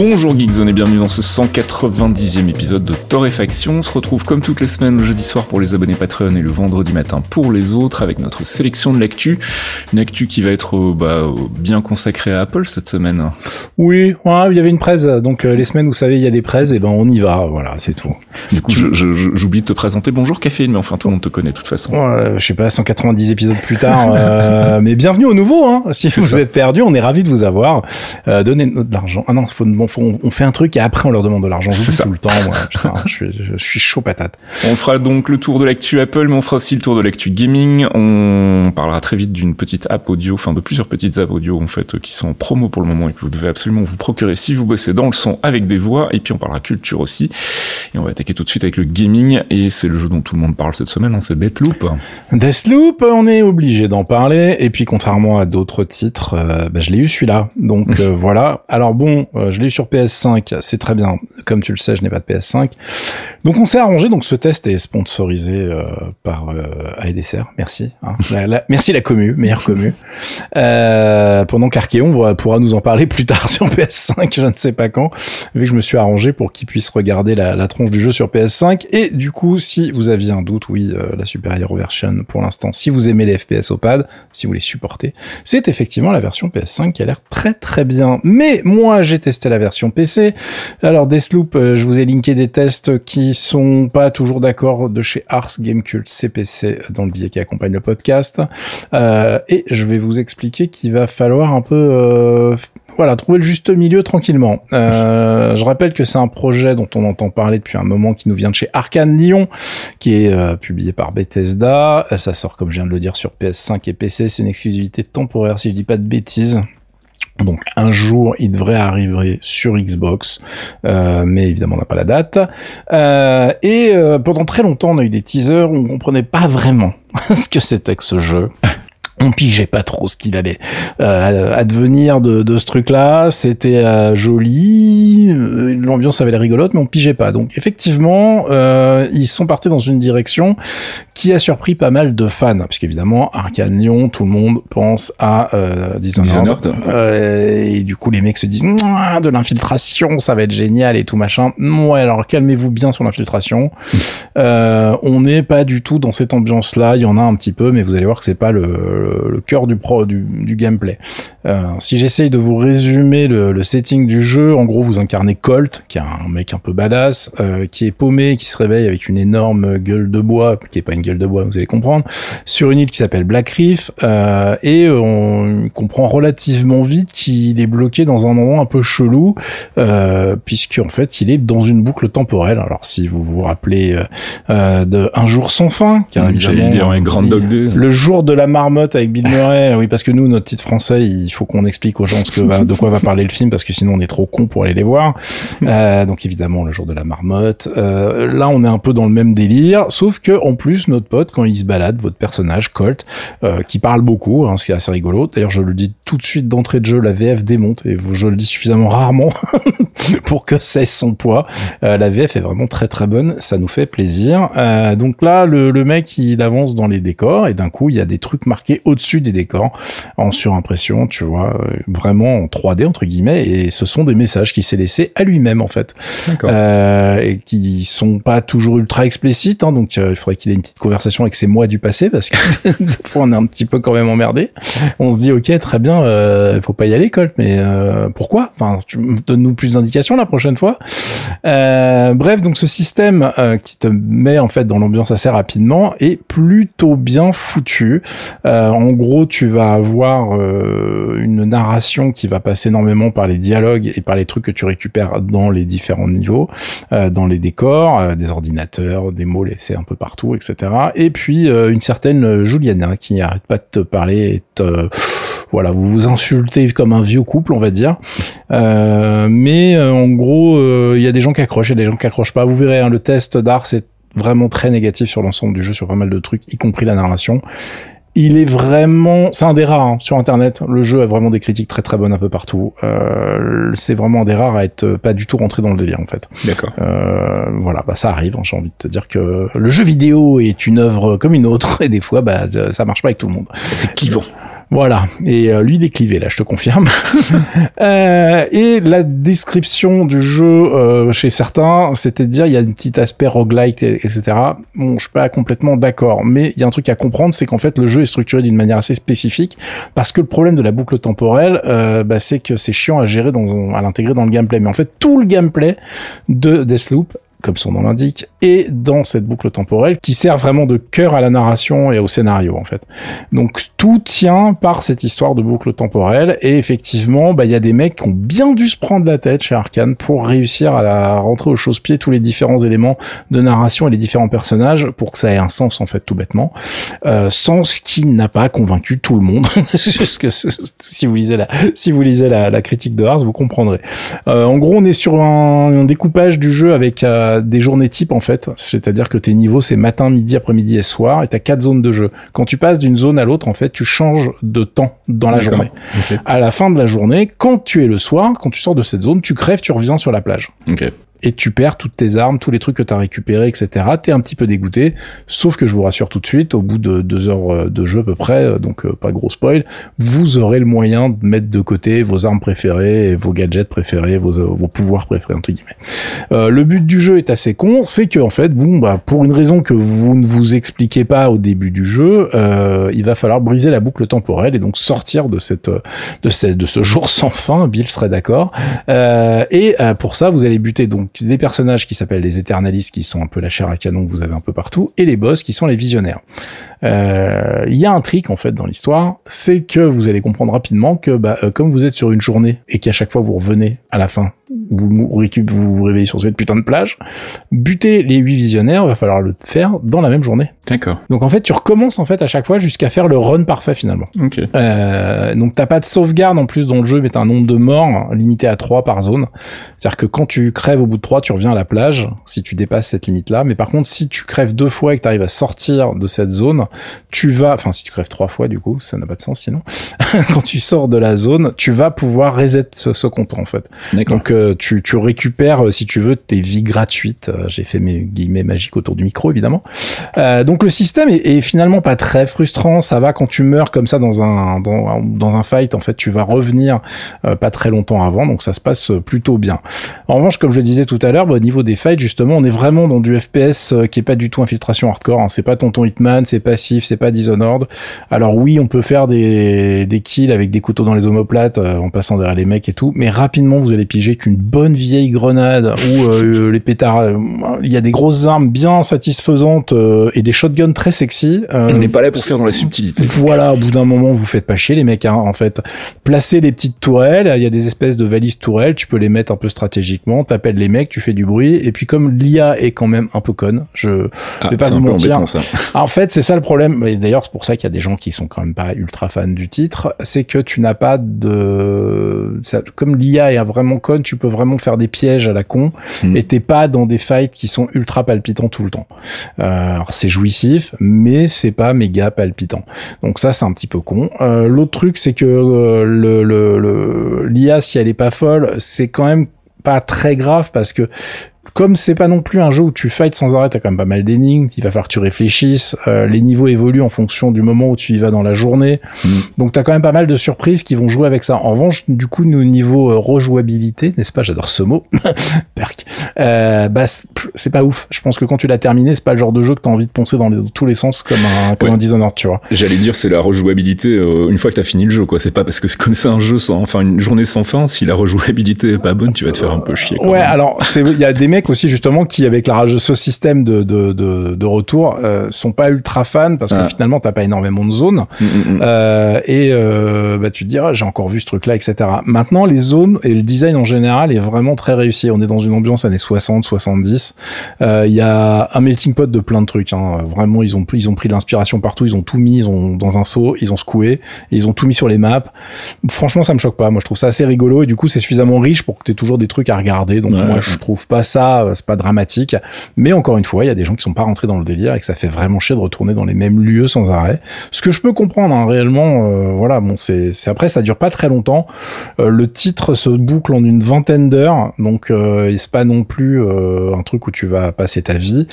Bonjour Geekzone et bienvenue dans ce 190e épisode de Torréfaction. On se retrouve comme toutes les semaines le jeudi soir pour les abonnés Patreon et le vendredi matin pour les autres avec notre sélection de l'actu. Une actu qui va être euh, bah, bien consacrée à Apple cette semaine. Oui, il y avait une presse, donc euh, les semaines où vous savez il y a des presses, et ben on y va, voilà, c'est tout. Du coup, j'oublie de te présenter. Bonjour Café, mais enfin tout le monde te connaît de toute façon. je sais pas, 190 épisodes plus tard, euh, mais bienvenue au nouveau. Hein. Si vous êtes perdu, on est ravi de vous avoir. Euh, Donnez-nous de l'argent. Ah non, faut, bon, on, fait un truc et après on leur demande de l'argent. C'est ça. tout le temps. Moi. je, suis, je, suis chaud patate. On fera donc le tour de l'actu Apple, mais on fera aussi le tour de l'actu gaming. On parlera très vite d'une petite app audio, enfin de plusieurs petites apps audio en fait qui sont en promo pour le moment et que vous devez absolument vous procurer si vous bossez dans le son avec des voix. Et puis on parlera culture aussi. Et on va attaquer tout de suite avec le gaming et c'est le jeu dont tout le monde parle cette semaine, hein, c'est Deathloop. Deathloop, on est obligé d'en parler. Et puis contrairement à d'autres titres, euh, bah, je l'ai eu celui-là. Donc euh, voilà. Alors bon, euh, je l'ai eu sur PS 5 c'est très bien. Comme tu le sais, je n'ai pas de PS5. Donc on s'est arrangé. Donc ce test est sponsorisé euh, par euh, AEDSR. Merci. Hein. merci la commu, meilleure commu. Euh, pendant qu'Archeon pourra nous en parler plus tard sur PS5, je ne sais pas quand, vu que je me suis arrangé pour qu'il puisse regarder la, la, tronche du jeu sur PS5. Et du coup, si vous aviez un doute, oui, euh, la supérieure version pour l'instant, si vous aimez les FPS au pad, si vous les supportez, c'est effectivement la version PS5 qui a l'air très très bien. Mais moi, j'ai testé la version PC. Alors Deathloop, euh, je vous ai linké des tests qui sont pas toujours d'accord de chez Ars Gamecult CPC dans le billet qui accompagne le podcast. Euh, et je vais vous expliquer qu'il va falloir un peu euh, voilà, trouver le juste milieu tranquillement. Euh, je rappelle que c'est un projet dont on entend parler depuis un moment qui nous vient de chez Arkane Lyon, qui est euh, publié par Bethesda. Ça sort, comme je viens de le dire, sur PS5 et PC. C'est une exclusivité temporaire, si je dis pas de bêtises. Donc un jour, il devrait arriver sur Xbox, euh, mais évidemment on n'a pas la date. Euh, et euh, pendant très longtemps, on a eu des teasers où on comprenait pas vraiment ce que c'était que ce jeu on pigeait pas trop ce qu'il allait euh, advenir de, de ce truc-là. C'était euh, joli, euh, l'ambiance avait l'air rigolote, mais on pigeait pas. Donc effectivement, euh, ils sont partis dans une direction qui a surpris pas mal de fans, parce qu'évidemment, Arkane Lyon, tout le monde pense à euh, Dishonored, euh, et du coup les mecs se disent de l'infiltration, ça va être génial et tout machin. Ouais, alors calmez-vous bien sur l'infiltration. on n'est pas du tout dans cette ambiance-là. Il y en a un petit peu, mais vous allez voir que c'est pas le le, cœur du pro du, du gameplay. Euh, si j'essaye de vous résumer le, le, setting du jeu, en gros vous incarnez Colt, qui est un mec un peu badass, euh, qui est paumé, qui se réveille avec une énorme gueule de bois, qui est pas une gueule de bois, vous allez comprendre, sur une île qui s'appelle Black Reef, euh, et on comprend relativement vite qu'il est bloqué dans un endroit un peu chelou, euh, puisque en fait il est dans une boucle temporelle. Alors si vous vous rappelez de Un jour sans fin, qui est évidemment dire, Grand Dog le jour de la marmotte avec Bill Murray. oui, parce que nous, notre titre français, il faut qu'on explique aux gens ce que va, de quoi va parler le film, parce que sinon on est trop con pour aller les voir. Euh, donc évidemment, le jour de la marmotte. Euh, là, on est un peu dans le même délire, sauf que en plus, notre pote, quand il se balade, votre personnage Colt, euh, qui parle beaucoup, hein, ce qui est assez rigolo. D'ailleurs, je le dis tout de suite d'entrée de jeu, la VF démonte, et je le dis suffisamment rarement pour que cesse son poids. Euh, la VF est vraiment très très bonne, ça nous fait plaisir. Euh, donc là, le, le mec, il avance dans les décors, et d'un coup, il y a des trucs marqués au-dessus des décors en surimpression, tu vois, euh, vraiment en 3D entre guillemets, et ce sont des messages qu'il s'est laissé à lui-même en fait, euh, et qui sont pas toujours ultra explicites, hein, donc euh, il faudrait qu'il ait une petite conversation avec ses mois du passé parce que des fois on est un petit peu quand même emmerdé. On se dit ok très bien, euh, faut pas y aller Colt, mais euh, pourquoi? Enfin, tu donnes-nous plus d'indications la prochaine fois. bref, donc ce système qui te met en fait dans l'ambiance assez rapidement est plutôt bien foutu. En gros, tu vas avoir euh, une narration qui va passer énormément par les dialogues et par les trucs que tu récupères dans les différents niveaux, euh, dans les décors, euh, des ordinateurs, des mots laissés un peu partout, etc. Et puis une certaine Juliana qui arrête pas de te parler et voilà, vous vous insultez comme un vieux couple, on va dire. mais en gros, il y a des gens qui accrochent, et des gens qui accrochent pas. Vous verrez, hein, le test d'art, c'est vraiment très négatif sur l'ensemble du jeu, sur pas mal de trucs, y compris la narration. Il est vraiment, c'est un des rares hein, sur Internet. Le jeu a vraiment des critiques très très bonnes un peu partout. Euh, c'est vraiment un des rares à être pas du tout rentré dans le délire en fait. D'accord. Euh, voilà, bah ça arrive. hein, J'ai envie de te dire que le jeu vidéo est une œuvre comme une autre et des fois, bah ça marche pas avec tout le monde. C'est clivant. Voilà. Et euh, lui, il est clivé, là, je te confirme. euh, et la description du jeu euh, chez certains, c'était de dire il y a un petit aspect roguelike, et- etc. Bon, je suis pas complètement d'accord. Mais il y a un truc à comprendre, c'est qu'en fait, le jeu est structuré d'une manière assez spécifique. Parce que le problème de la boucle temporelle, euh, bah, c'est que c'est chiant à gérer, dans, à l'intégrer dans le gameplay. Mais en fait, tout le gameplay de Deathloop comme son nom l'indique, et dans cette boucle temporelle qui sert vraiment de cœur à la narration et au scénario en fait. Donc tout tient par cette histoire de boucle temporelle et effectivement, bah il y a des mecs qui ont bien dû se prendre la tête chez Arkane pour réussir à la- rentrer au chausse-pied tous les différents éléments de narration et les différents personnages pour que ça ait un sens en fait tout bêtement. Euh, sens qui n'a pas convaincu tout le monde. Parce que si vous lisez la si vous lisez la, la critique de Ars, vous comprendrez. Euh, en gros, on est sur un, un découpage du jeu avec euh, des journées types en fait, c'est-à-dire que tes niveaux c'est matin, midi, après-midi et soir, et t'as quatre zones de jeu. Quand tu passes d'une zone à l'autre, en fait, tu changes de temps dans la journée. À la fin de la journée, quand tu es le soir, quand tu sors de cette zone, tu crèves, tu reviens sur la plage. Et tu perds toutes tes armes, tous les trucs que tu as récupérés, etc. T'es un petit peu dégoûté, sauf que je vous rassure tout de suite, au bout de deux heures euh, de jeu à peu près, euh, donc euh, pas gros spoil, vous aurez le moyen de mettre de côté vos armes préférées, vos gadgets préférés, vos, pouvoirs préférés entre guillemets. Euh, le but du jeu est assez con, c'est que en fait, bon, bah pour une raison que vous ne vous expliquez pas au début du jeu, il va falloir briser la boucle temporelle et donc sortir de cette de cette de ce jour sans fin. Bill serait d'accord. Euh, et pour ça, vous allez buter donc des personnages qui s'appellent les éternalistes, qui sont un peu la chair à canon que vous avez un peu partout, et les boss qui sont les visionnaires. Euh, Il y a un trick en fait dans l'histoire, c'est que vous allez comprendre rapidement que bah, euh, comme vous êtes sur une journée et qu'à chaque fois vous revenez à la fin, vous vous, vous réveillez sur cette putain de plage, buter les huit visionnaires, va falloir le faire dans la même journée. D'accord. Donc en fait, tu recommences en fait à chaque fois jusqu'à faire le run parfait finalement. Ok. Euh, donc t'as pas de sauvegarde en plus dans le jeu, mais t'as un nombre de morts limité à 3 par zone. C'est-à-dire que quand tu crèves au bout de 3, tu reviens à la plage, si tu dépasses cette limite-là. Mais par contre, si tu crèves deux fois et que t'arrives à sortir de cette zone, tu vas, enfin si tu crèves trois fois du coup, ça n'a pas de sens sinon. quand tu sors de la zone, tu vas pouvoir reset ce, ce compte en fait. D'accord. Donc euh, tu, tu récupères, euh, si tu veux, tes vies gratuites. Euh, J'ai fait mes guillemets magiques autour du micro, évidemment. Euh, donc le système est, finalement pas très frustrant. Ça va quand tu meurs comme ça dans un dans, dans un fight. En fait, tu vas revenir euh, pas très longtemps avant, donc ça se passe euh, plutôt bien. En revanche, comme je le disais tout à l'heure, bah, au niveau des fights, justement, on est vraiment dans du FPS euh, qui est pas du tout infiltration hardcore. Hein. C'est pas Tonton Hitman, c'est passif, c'est pas Dishonored. Alors oui, on peut faire des, kills avec des couteaux dans les omoplates euh, en passant derrière les mecs et tout, mais rapidement vous allez piger qu'une bonne vieille grenade ou euh, les pétards, euh, il y a des grosses armes bien satisfaisantes euh, et des shotguns très sexy. Euh, On n'est pas là pour se faire dans la subtilité. voilà, au bout d'un moment, vous faites pas chier les mecs, hein, en fait. Placez les petites tourelles, il y a des espèces de valises tourelles, tu peux les mettre un peu stratégiquement, t'appelles les mecs, tu fais du bruit, et puis comme l'IA est quand même un peu conne, je Ah, vais pas vous mentir. embêtant ça. ah, en fait, c'est ça le problème. Et d'ailleurs, c'est pour ça qu'il y a des gens qui sont quand même pas ultra fans du titre. C'est que tu n'as pas de, ça- comme l'IA est vraiment conne, tu peux vraiment faire des pièges à la con. Hmm. Et t'es pas dans des fights qui sont ultra palpitants tout le temps. Euh, c'est jouissif, mais c'est pas méga palpitant. Donc ça, c'est un petit peu con. Euh, L'autre truc, c'est que euh, le, le, le- l'IA, si elle est pas folle, c'est quand même pas très grave parce que comme c'est pas non plus un jeu où tu fights sans arrêt, t'as quand même pas mal d'énigmes, il va falloir que tu réfléchisses, euh, les niveaux évoluent en fonction du moment où tu y vas dans la journée, Mm. donc t'as quand même pas mal de surprises qui vont jouer avec ça. En revanche, du coup, nous, niveau euh, rejouabilité, n'est-ce pas, j'adore ce mot, perk, euh, bah c'est- pas ouf. Je pense que quand tu l'as terminé, c'est pas le genre de jeu que t'as envie de poncer dans les- tous les sens comme un, comme Ouais. un Dishonored, tu vois. J'allais dire c'est la rejouabilité euh, une fois que t'as fini le jeu quoi. C'est pas parce que c'est comme c'est un jeu sans enfin une journée sans fin. Si la rejouabilité est pas bonne, tu vas te faire un peu chier. Quand Ouais, même. alors il y a des mecs aussi justement qui avec la ce système de de de, de retour euh, sont pas ultra fans parce que Ah. finalement t'as pas énormément de zones Mm, mm, mm. euh, et euh, bah tu te diras j'ai encore vu ce truc là etc. Maintenant les zones et le design en général est vraiment très réussi. On est dans une ambiance années 60 70. Euh, Il y a un melting pot de plein de trucs. Hein. Vraiment ils ont ils ont pris de l'inspiration partout. Ils ont tout mis ils ont dans un seau ils ont secoué et ils ont tout mis sur les maps. Franchement ça me choque pas. Moi je trouve ça assez rigolo et du coup c'est suffisamment riche pour que tu aies toujours des trucs à regarder. Donc Ouais, moi je trouve pas ça pas, c'est pas dramatique. Mais encore une fois, il y a des gens qui sont pas rentrés dans le délire et que ça fait vraiment chier de retourner dans les mêmes lieux sans arrêt. Ce que je peux comprendre, hein, réellement, voilà, bon, c'est, après, ça dure pas très longtemps. le titre se boucle en une vingtaine d'heures, donc c'est pas non plus un truc où tu vas passer ta vie.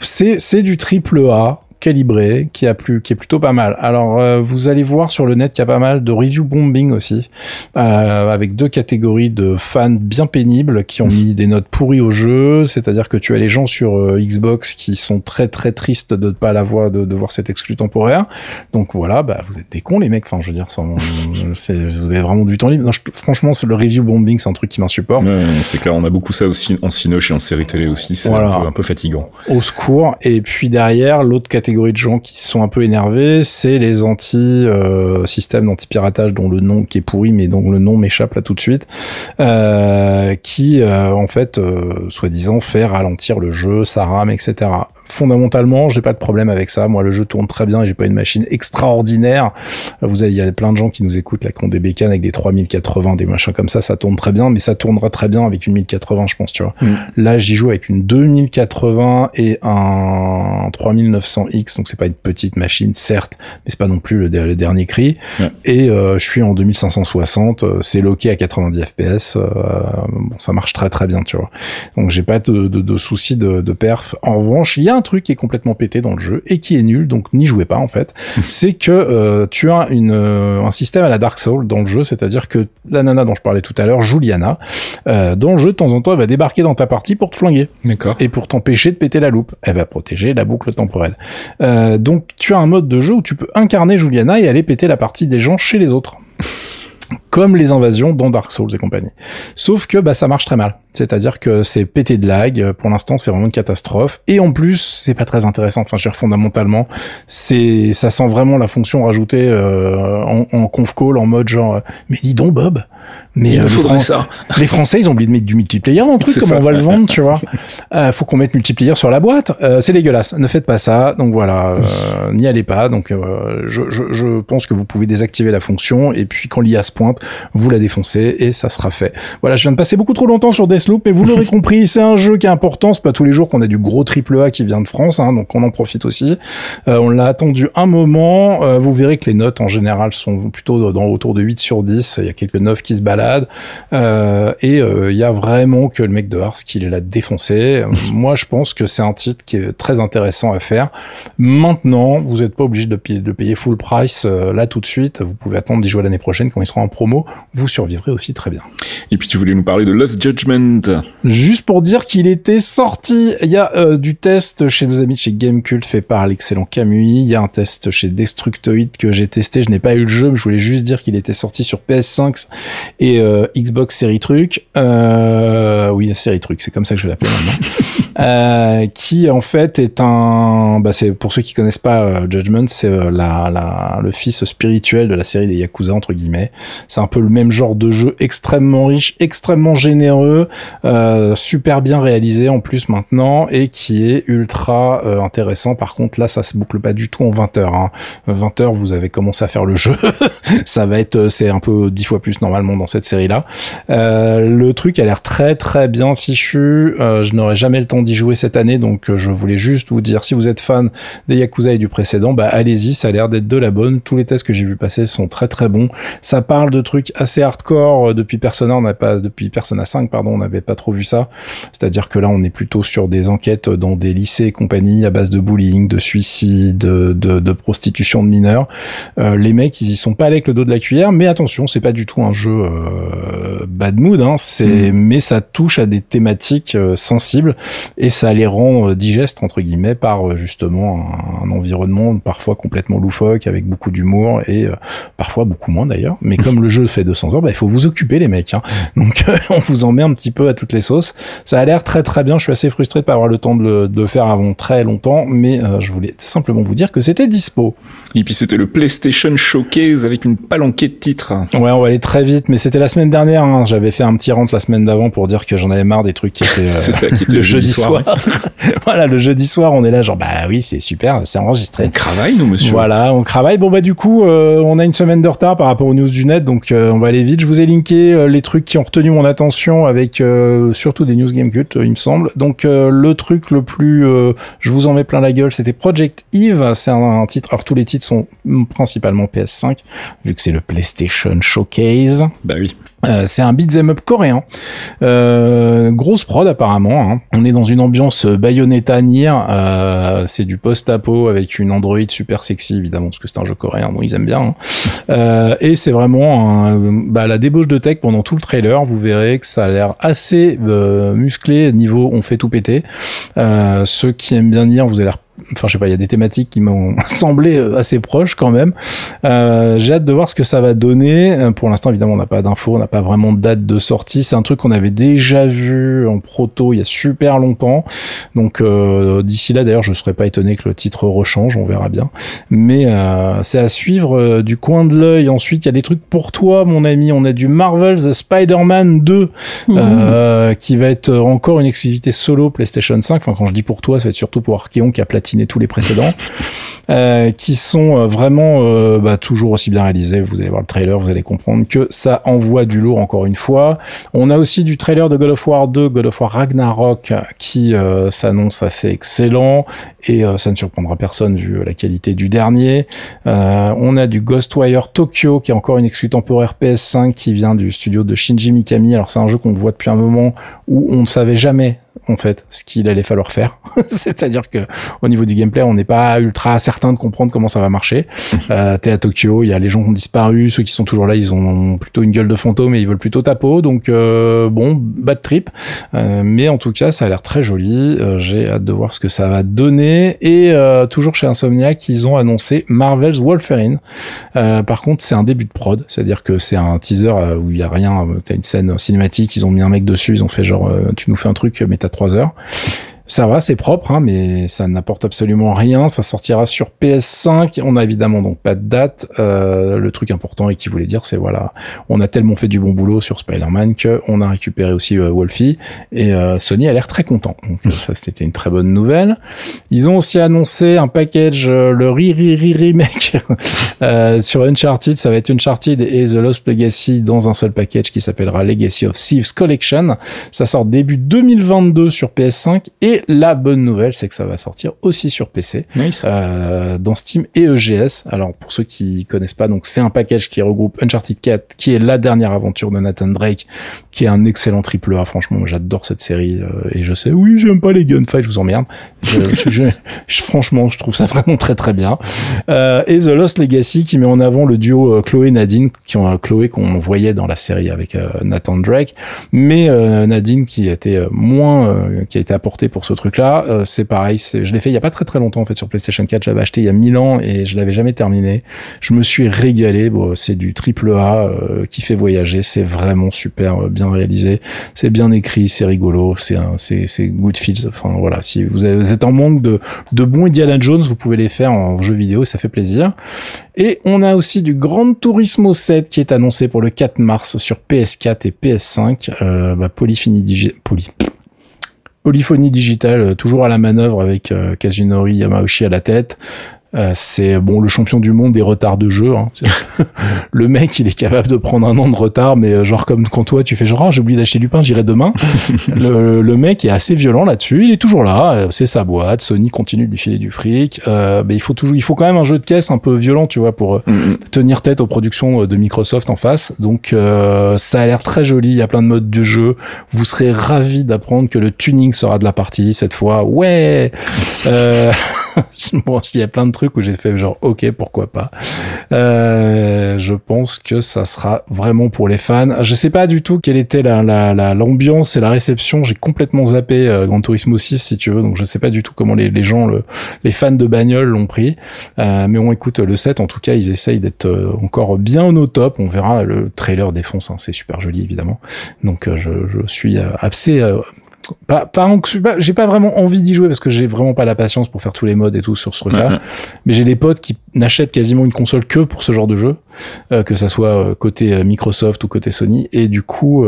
C'est du triple A calibré, qui a plus, qui est plutôt pas mal. Alors, euh, vous allez voir sur le net qu'il y a pas mal de review bombing aussi, euh, avec deux catégories de fans bien pénibles qui ont mis des notes pourries au jeu. C'est-à-dire que tu as les gens sur euh, Xbox qui sont très très tristes de ne pas la voir, de, de voir cet exclu temporaire. Donc voilà, bah vous êtes des cons les mecs. Enfin, je veux dire, vous avez vraiment du temps libre. Non, franchement, c'est le review bombing, c'est un truc qui m'insupporte. Ouais, c'est clair, on a beaucoup ça aussi en Cinoche et en série télé aussi. C'est un, peu, un peu fatigant. Au secours. Et puis derrière, l'autre catégorie catégorie de gens qui sont un peu énervés, c'est les anti euh, d'anti-piratage dont le nom qui est pourri, mais dont le nom m'échappe là tout de suite, euh, qui euh, en fait, euh, soi-disant, fait ralentir le jeu, sa RAM, etc fondamentalement, j'ai pas de problème avec ça. Moi, le jeu tourne très bien et j'ai pas une machine extraordinaire. Vous avez, il y a plein de gens qui nous écoutent là, qui ont des bécanes avec des 3080, des machins comme ça, ça tourne très bien, mais ça tournera très bien avec une 1080, je pense, tu vois. Mm. Là, j'y joue avec une 2080 et un 3900X, donc c'est pas une petite machine, certes, mais c'est pas non plus le, dernier cri. Et euh, je suis en 2560, euh, c'est loqué à 90 FPS, euh, bon, ça marche très très bien, tu vois. Donc j'ai pas de, de, de soucis de, de perf. En revanche, il y a un truc qui est complètement pété dans le jeu et qui est nul, donc n'y jouez pas en fait. c'est que euh, tu as une, euh, un système à la Dark Souls dans le jeu, c'est-à-dire que la nana dont je parlais tout à l'heure, Juliana, euh, dans le jeu de temps en temps, elle va débarquer dans ta partie pour te flinguer. D'accord. Et pour t'empêcher de péter la loupe. Elle va protéger la boucle temporelle. donc tu as un mode de jeu où tu peux incarner Juliana et aller péter la partie des gens chez les autres comme les invasions dans Dark Souls et compagnie. Sauf que bah ça marche très mal. C'est-à-dire que c'est pété de lag. Pour l'instant, c'est vraiment une catastrophe. Et en plus, c'est pas très intéressant. Enfin, je dire, fondamentalement, c'est ça sent vraiment la fonction rajoutée euh, en, en conf call en mode genre, mais dis donc Bob, mais euh, les, ça. les Français, ils ont oublié de mettre du multiplayer dans le truc. Comment on va le vendre, tu vois euh, Faut qu'on mette multiplayer sur la boîte. Euh, c'est dégueulasse. Ne faites pas ça. Donc voilà, euh, n'y allez pas. Donc euh, je, je, je, pense que vous pouvez désactiver la fonction et puis quand l'IA se pointe, vous la défoncez et ça sera fait. Voilà, je viens de passer beaucoup trop longtemps sur Deathloop, mais vous l'aurez compris, c'est un jeu qui est important. C'est pas tous les jours qu'on a du gros triple A qui vient de France, hein, donc on en profite aussi. on l'a attendu un moment. vous verrez que les notes en général sont plutôt dans autour de 8 sur 10. Il y a quelques 9 qui se baladent euh, et il euh, y a vraiment que le mec de Ars qui l'a défoncé. Moi, je pense que c'est un titre qui est très intéressant à faire. Maintenant, vous n'êtes pas obligé de payer, de payer full price euh, là tout de suite. Vous pouvez attendre d'y jouer l'année prochaine quand il sera en promo. Vous survivrez aussi très bien. Et puis tu voulais nous parler de Lost Judgment. Juste pour dire qu'il était sorti. Il y a du test chez nos amis de chez Gamecult fait par l'excellent Camus. Il y a un test chez Destructoid que j'ai testé. Je n'ai pas eu le jeu, mais je voulais juste dire qu'il était sorti sur PS5 et Xbox série truc. Euh, oui, série truc, c'est comme ça que je vais l'appeler maintenant. Euh, qui en fait est un, bah c'est pour ceux qui connaissent pas euh, Judgment, c'est euh, la, la, le fils spirituel de la série des Yakuza entre guillemets. C'est un peu le même genre de jeu, extrêmement riche, extrêmement généreux, super bien réalisé en plus maintenant et qui est ultra intéressant. Par contre là, ça se boucle pas du tout en 20 heures. Hein. 20 heures, vous avez commencé à faire le jeu, ça va être, c'est un peu dix fois plus normalement dans cette série là. le truc a l'air très très bien fichu. je n'aurais jamais le temps d'y jouer cette année, donc euh, je voulais juste vous dire, si vous êtes fan des Yakuza et du précédent, bah allez-y, ça a l'air d'être de la bonne. Tous les tests que j'ai vu passer sont très très bons. Ça parle de trucs assez hardcore euh, depuis Persona, on n'a pas depuis Persona 5, pardon, on n'avait pas trop vu ça. C'est-à-dire que là, on est plutôt sur des enquêtes dans des lycées et compagnie à base de bullying, de suicide, de, de, prostitution de mineurs. Euh, les mecs, ils y sont pas avec le dos de la cuillère, mais attention, c'est pas du tout un jeu bad mood, hein, c'est, mm. mais ça touche à des thématiques sensibles et ça les rend euh, digestes entre guillemets par euh, justement un, environnement parfois complètement loufoque avec beaucoup d'humour et euh, parfois beaucoup moins d'ailleurs. Mais comme le jeu fait 200 heures, bah, il faut vous occuper les mecs. Hein. Donc on vous en met un petit peu à toutes les sauces. Ça a l'air très très bien. Je suis assez frustré de pas avoir le temps de le, faire avant très longtemps, mais je voulais simplement vous dire que c'était dispo. Et puis c'était le PlayStation Showcase avec une palanquée de titres. Ouais, on va aller très vite, mais c'était la semaine dernière. Hein. J'avais fait un petit rente la semaine d'avant pour dire que j'en avais marre des trucs qui étaient C'est ça, qui était jeudi soir. voilà, le jeudi soir, on est là, genre, bah oui, c'est super, c'est enregistré. On travaille, nous, monsieur. Voilà, on travaille. Bon, bah, du coup, euh, on a une semaine de retard par rapport aux news du net, donc euh, on va aller vite. Je vous ai linké euh, les trucs qui ont retenu mon attention avec surtout des news Game Cult, il me semble. Donc, le truc le plus, je vous en mets plein la gueule, c'était Project Eve. C'est un, titre, alors tous les titres sont principalement PS5, vu que c'est le PlayStation Showcase. Bah oui. c'est un beat'em up coréen. grosse prod apparemment. Hein. On est dans une ambiance Bayonetta Nier. c'est du post-apo avec une Android super sexy évidemment parce que c'est un jeu coréen, bon ils aiment bien. Hein. Euh, et c'est vraiment bah, la débauche de tech pendant tout le trailer. Vous verrez que ça a l'air assez euh, musclé niveau on fait tout péter. Euh, ceux qui aiment bien dire, vous allez enfin je sais pas, il y a des thématiques qui m'ont semblé euh, assez proches quand même. Euh, j'ai hâte de voir ce que ça va donner. Euh, pour l'instant, évidemment, on n'a pas d'infos, on n'a pas vraiment de date de sortie. C'est un truc qu'on avait déjà vu en proto il y a super longtemps. Donc euh, d'ici là, d'ailleurs, je serais pas étonné que le titre rechange, on verra bien. Mais euh, c'est à suivre du coin de l'œil. Ensuite, il y a des trucs pour toi, mon ami. On a du Marvel's Spider-Man 2 mmh. qui va être encore une exclusivité solo PlayStation 5. Enfin, quand je dis pour toi, ça va être surtout pour Archeon qui a platiner tous les précédents, euh, qui sont euh, vraiment euh, bah, toujours aussi bien réalisés. Vous allez voir le trailer, vous allez comprendre que ça envoie du lourd encore une fois. On a aussi du trailer de God of War 2, God of War Ragnarok, qui s'annonce assez excellent et ça ne surprendra personne vu la qualité du dernier. on a du Ghostwire Tokyo, qui est encore une exclue temporaire PS5 qui vient du studio de Shinji Mikami. Alors c'est un jeu qu'on voit depuis un moment où on ne savait jamais en fait ce qu'il allait falloir faire. C'est-à-dire que au niveau du gameplay, on n'est pas ultra certain de comprendre comment ça va marcher. Euh, T'es à Tokyo, il y a les gens qui ont disparu, ceux qui sont toujours là, ils ont plutôt une gueule de fantôme et ils veulent plutôt ta peau. Donc euh, bon, bad trip. Euh, mais en tout cas, ça a l'air très joli. Euh, j'ai hâte de voir ce que ça va donner. Et euh, toujours chez Insomniac, ils ont annoncé Marvel's Wolverine. par contre, c'est un début de prod, c'est-à-dire que c'est un teaser où il y a rien. T'as une scène cinématique, ils ont mis un mec dessus, ils ont fait genre, tu nous fais un truc, mais t'as trois heures. Ça va, c'est propre, hein, mais ça n'apporte absolument rien. Ça sortira sur PS5. On a évidemment donc pas de date. Euh, le truc important et qui voulait dire, c'est voilà, on a tellement fait du bon boulot sur Spider-Man que on a récupéré aussi euh, Wolfie et euh, Sony a l'air très content. Donc ça, c'était une très bonne nouvelle. Ils ont aussi annoncé un package, le Riri remake sur Uncharted. Ça va être Uncharted et The Lost Legacy dans un seul package qui s'appellera Legacy of Thieves Collection. Ça sort début 2022 sur PS5 et et la bonne nouvelle, c'est que ça va sortir aussi sur PC, euh, dans Steam et EGS. Alors pour ceux qui connaissent pas, donc c'est un package qui regroupe Uncharted 4, qui est la dernière aventure de Nathan Drake, qui est un excellent triple A. Franchement, j'adore cette série euh, et je sais, oui, j'aime pas les gunfights, je vous emmerde. Je, franchement, je trouve ça vraiment très très bien. Euh, et The Lost Legacy qui met en avant le duo euh, Chloé Nadine, qui ont Chloé qu'on voyait dans la série avec Nathan Drake, mais Nadine qui a été moins, qui a été apportée pour ce truc-là. Euh, c'est pareil, je l'ai fait il y a pas très très longtemps en fait sur PlayStation 4. J'avais acheté il y a 1000 ans et je l'avais jamais terminé. Je me suis régalé. Bon, c'est du triple A euh, qui fait voyager. C'est vraiment super euh, bien réalisé. C'est bien écrit, c'est rigolo, c'est c'est good feels. Enfin voilà, si vous, êtes en manque de bons Indiana Jones, vous pouvez les faire en jeu vidéo, ça fait plaisir. Et on a aussi du Grand Turismo 7 qui est annoncé pour le 4 mars sur PS4 et PS5. Euh, bah, polyphonie digitale, euh, toujours à la manœuvre avec euh, Kazunori Yamauchi à la tête. Euh, c'est bon le champion du monde des retards de jeu. Hein. le mec, il est capable de prendre un an de retard, mais euh, genre comme quand toi tu fais genre ah, j'ai oublié d'acheter du pain, j'irai demain. le, le, mec est assez violent là-dessus. Il est toujours là, euh, c'est sa boîte. Sony continue de lui filer du fric. Euh, mais il faut toujours, il faut quand même un jeu de caisse un peu violent, tu vois, pour mm, mm. tenir tête aux productions de Microsoft en face. Donc ça a l'air très joli. Il y a plein de modes de jeu. Vous serez ravi d'apprendre que le tuning sera de la partie cette fois. Ouais. bon, il y a plein de trucs où j'ai fait genre ok pourquoi pas. Euh, je pense que ça sera vraiment pour les fans. Je sais pas du tout quelle était la l'ambiance et la réception. J'ai complètement zappé euh, Gran Turismo 6 si tu veux, donc je sais pas du tout comment les, les gens, le, les fans de bagnole l'ont pris. Euh, mais on écoute le 7 en tout cas ils essayent d'être euh, encore bien au top. On verra le trailer défonce, hein, c'est super joli évidemment. Donc euh, je, je suis assez pas, pas, j'ai pas vraiment envie d'y jouer parce que j'ai vraiment pas la patience pour faire tous les modes et tout sur ce truc-là. Mais j'ai des potes qui n'achètent quasiment une console que pour ce genre de jeu, que ça soit euh, côté euh, Microsoft ou côté Sony. Et du coup,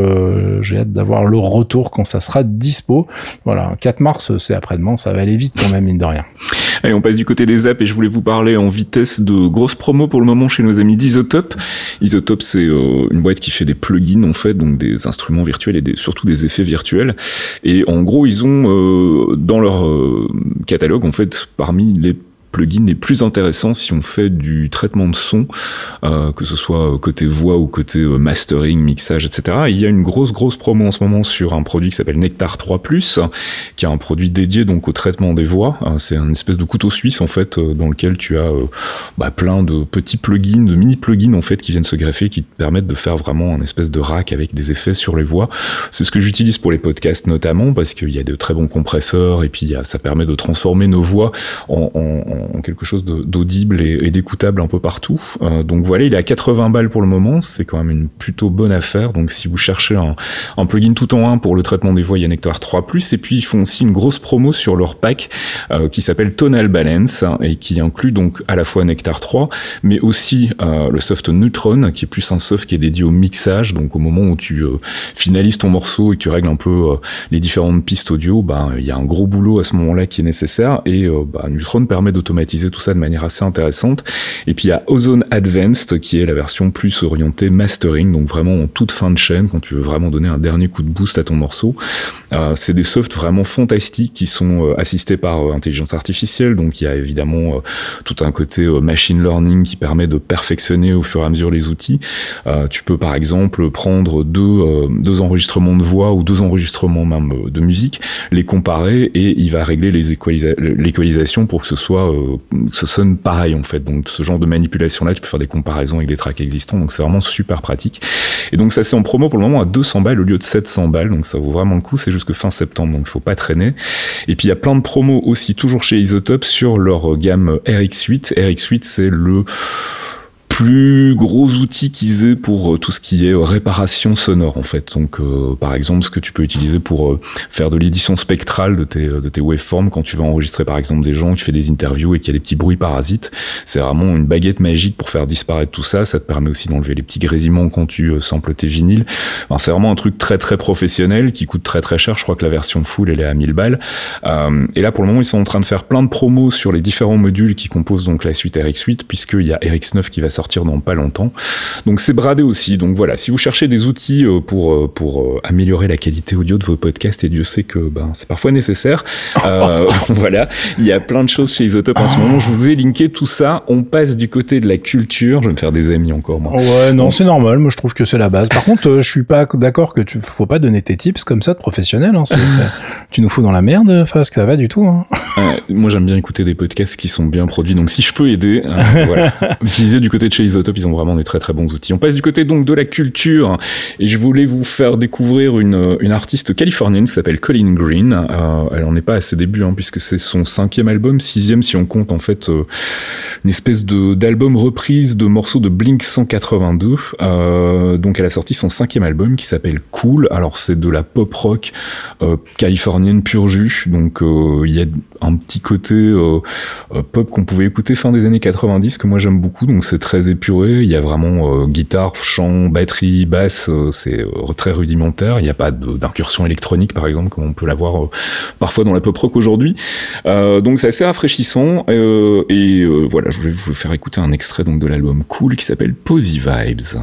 j'ai hâte d'avoir le retour quand ça sera dispo. Voilà, 4 mars, c'est après-demain, ça va aller vite quand même, mine de rien. Allez, on passe du côté des apps et je voulais vous parler en vitesse de grosses promos pour le moment chez nos amis d'Isotope. Isotope, c'est une boîte qui fait des plugins en fait, donc des instruments virtuels et des, surtout des effets virtuels. Et en gros, ils ont euh, dans leur euh, catalogue, en fait, parmi les plugin est plus intéressant si on fait du traitement de son, euh, que ce soit côté voix ou côté euh, mastering, mixage, etc. il y a une grosse grosse promo en ce moment sur un produit qui s'appelle Nectar 3 qui est un produit dédié donc au traitement des voix. Euh, c'est un espèce de couteau suisse en fait dans lequel tu as bah, plein de petits plugins, de mini plugins en fait qui viennent se greffer, qui te permettent de faire vraiment un espèce de rack avec des effets sur les voix. C'est ce que j'utilise pour les podcasts notamment parce qu'il y a de très bons compresseurs et puis ça permet de transformer nos voix en, en quelque chose d'audible et, d'écoutable un peu partout. Euh, donc voilà, il est à 80 balles pour le moment, c'est quand même une plutôt bonne affaire. Donc si vous cherchez un, plugin tout en un pour le traitement des voix, il y a Nectar 3 et puis ils font aussi une grosse promo sur leur pack euh, qui s'appelle Tonal Balance hein, et qui inclut donc à la fois Nectar 3, mais aussi euh, le soft Neutron qui est plus un soft qui est dédié au mixage. Donc au moment où tu finalises ton morceau et que tu règles un peu les différentes pistes audio, bah, il y a un gros boulot à ce moment-là qui est nécessaire et bah, Neutron permet d'automatiser tout ça de manière assez intéressante. Et puis il y a Ozone Advanced qui est la version plus orientée mastering, donc vraiment en toute fin de chaîne quand tu veux vraiment donner un dernier coup de boost à ton morceau. Euh, c'est des softs vraiment fantastiques qui sont euh, assistés par euh, intelligence artificielle, donc il y a évidemment tout un côté machine learning qui permet de perfectionner au fur et à mesure les outils. tu peux par exemple prendre deux, deux enregistrements de voix ou deux enregistrements même de musique, les comparer et il va régler les l'équalisation pour que ce soit ce sonne pareil en fait. Donc ce genre de manipulation là, tu peux faire des comparaisons avec des tracks existants, donc c'est vraiment super pratique. Et donc ça c'est en promo pour le moment à 200 balles au lieu de 700 balles, donc ça vaut vraiment le coup. C'est jusque fin septembre, donc il faut pas traîner. Et puis il y a plein de promos aussi toujours chez Isotope sur leur gamme RX8. RX8 c'est le plus gros outils qu'ils aient pour euh, tout ce qui est euh, réparation sonore en fait. Donc euh, par exemple ce que tu peux utiliser pour faire de l'édition spectrale de tes de tes waveforms quand tu vas enregistrer par exemple des gens, tu fais des interviews et qu'il y a des petits bruits parasites, c'est vraiment une baguette magique pour faire disparaître tout ça. Ça te permet aussi d'enlever les petits grésillements quand tu samples tes vinyles. Enfin, c'est vraiment un truc très très professionnel qui coûte très très cher. Je crois que la version full elle est à 1000 balles. et là pour le moment ils sont en train de faire plein de promos sur les différents modules qui composent donc la suite RX8 puisqu'il y a RX9 qui va sortir dans pas longtemps. Donc c'est bradé aussi. Donc voilà, si vous cherchez des outils euh, pour euh, pour euh, améliorer la qualité audio de vos podcasts, et Dieu sait que ben c'est parfois nécessaire. voilà, il y a plein de choses chez Isotope en ce moment. Je vous ai linké tout ça. On passe du côté de la culture. Je vais me faire des amis encore moi. Ouais, non, c'est normal. Moi, je trouve que c'est la base. Par contre, je suis pas d'accord que tu faut pas donner tes tips comme ça de professionnel. Hein. tu nous fous dans la merde, face que ça va du tout. Hein. moi, j'aime bien écouter des podcasts qui sont bien produits. Donc si je peux aider, voilà, utiliser du côté de chez Isotope, ils ont vraiment des très très bons outils. On passe du côté donc de la culture et je voulais vous faire découvrir une, une artiste californienne qui s'appelle Colin Green. Euh, elle en est pas à ses débuts hein, puisque c'est son cinquième album, sixième si on compte en fait euh, une espèce d'album reprise de morceaux de Blink 182. Euh, donc elle a sorti son cinquième album qui s'appelle Cool. Alors c'est de la pop rock californienne pure jus. Donc il y a un petit côté pop qu'on pouvait écouter fin des années 90 que moi j'aime beaucoup. Donc c'est très épuré. Il y a vraiment euh, guitare, chant, batterie, basse. Euh, c'est euh, très rudimentaire. Il n'y a pas d'incursion électronique, par exemple, comme on peut l'avoir parfois dans la pop rock aujourd'hui. donc c'est assez rafraîchissant. et voilà, je voulais vous faire écouter un extrait donc de l'album Cool qui s'appelle Posy Vibes.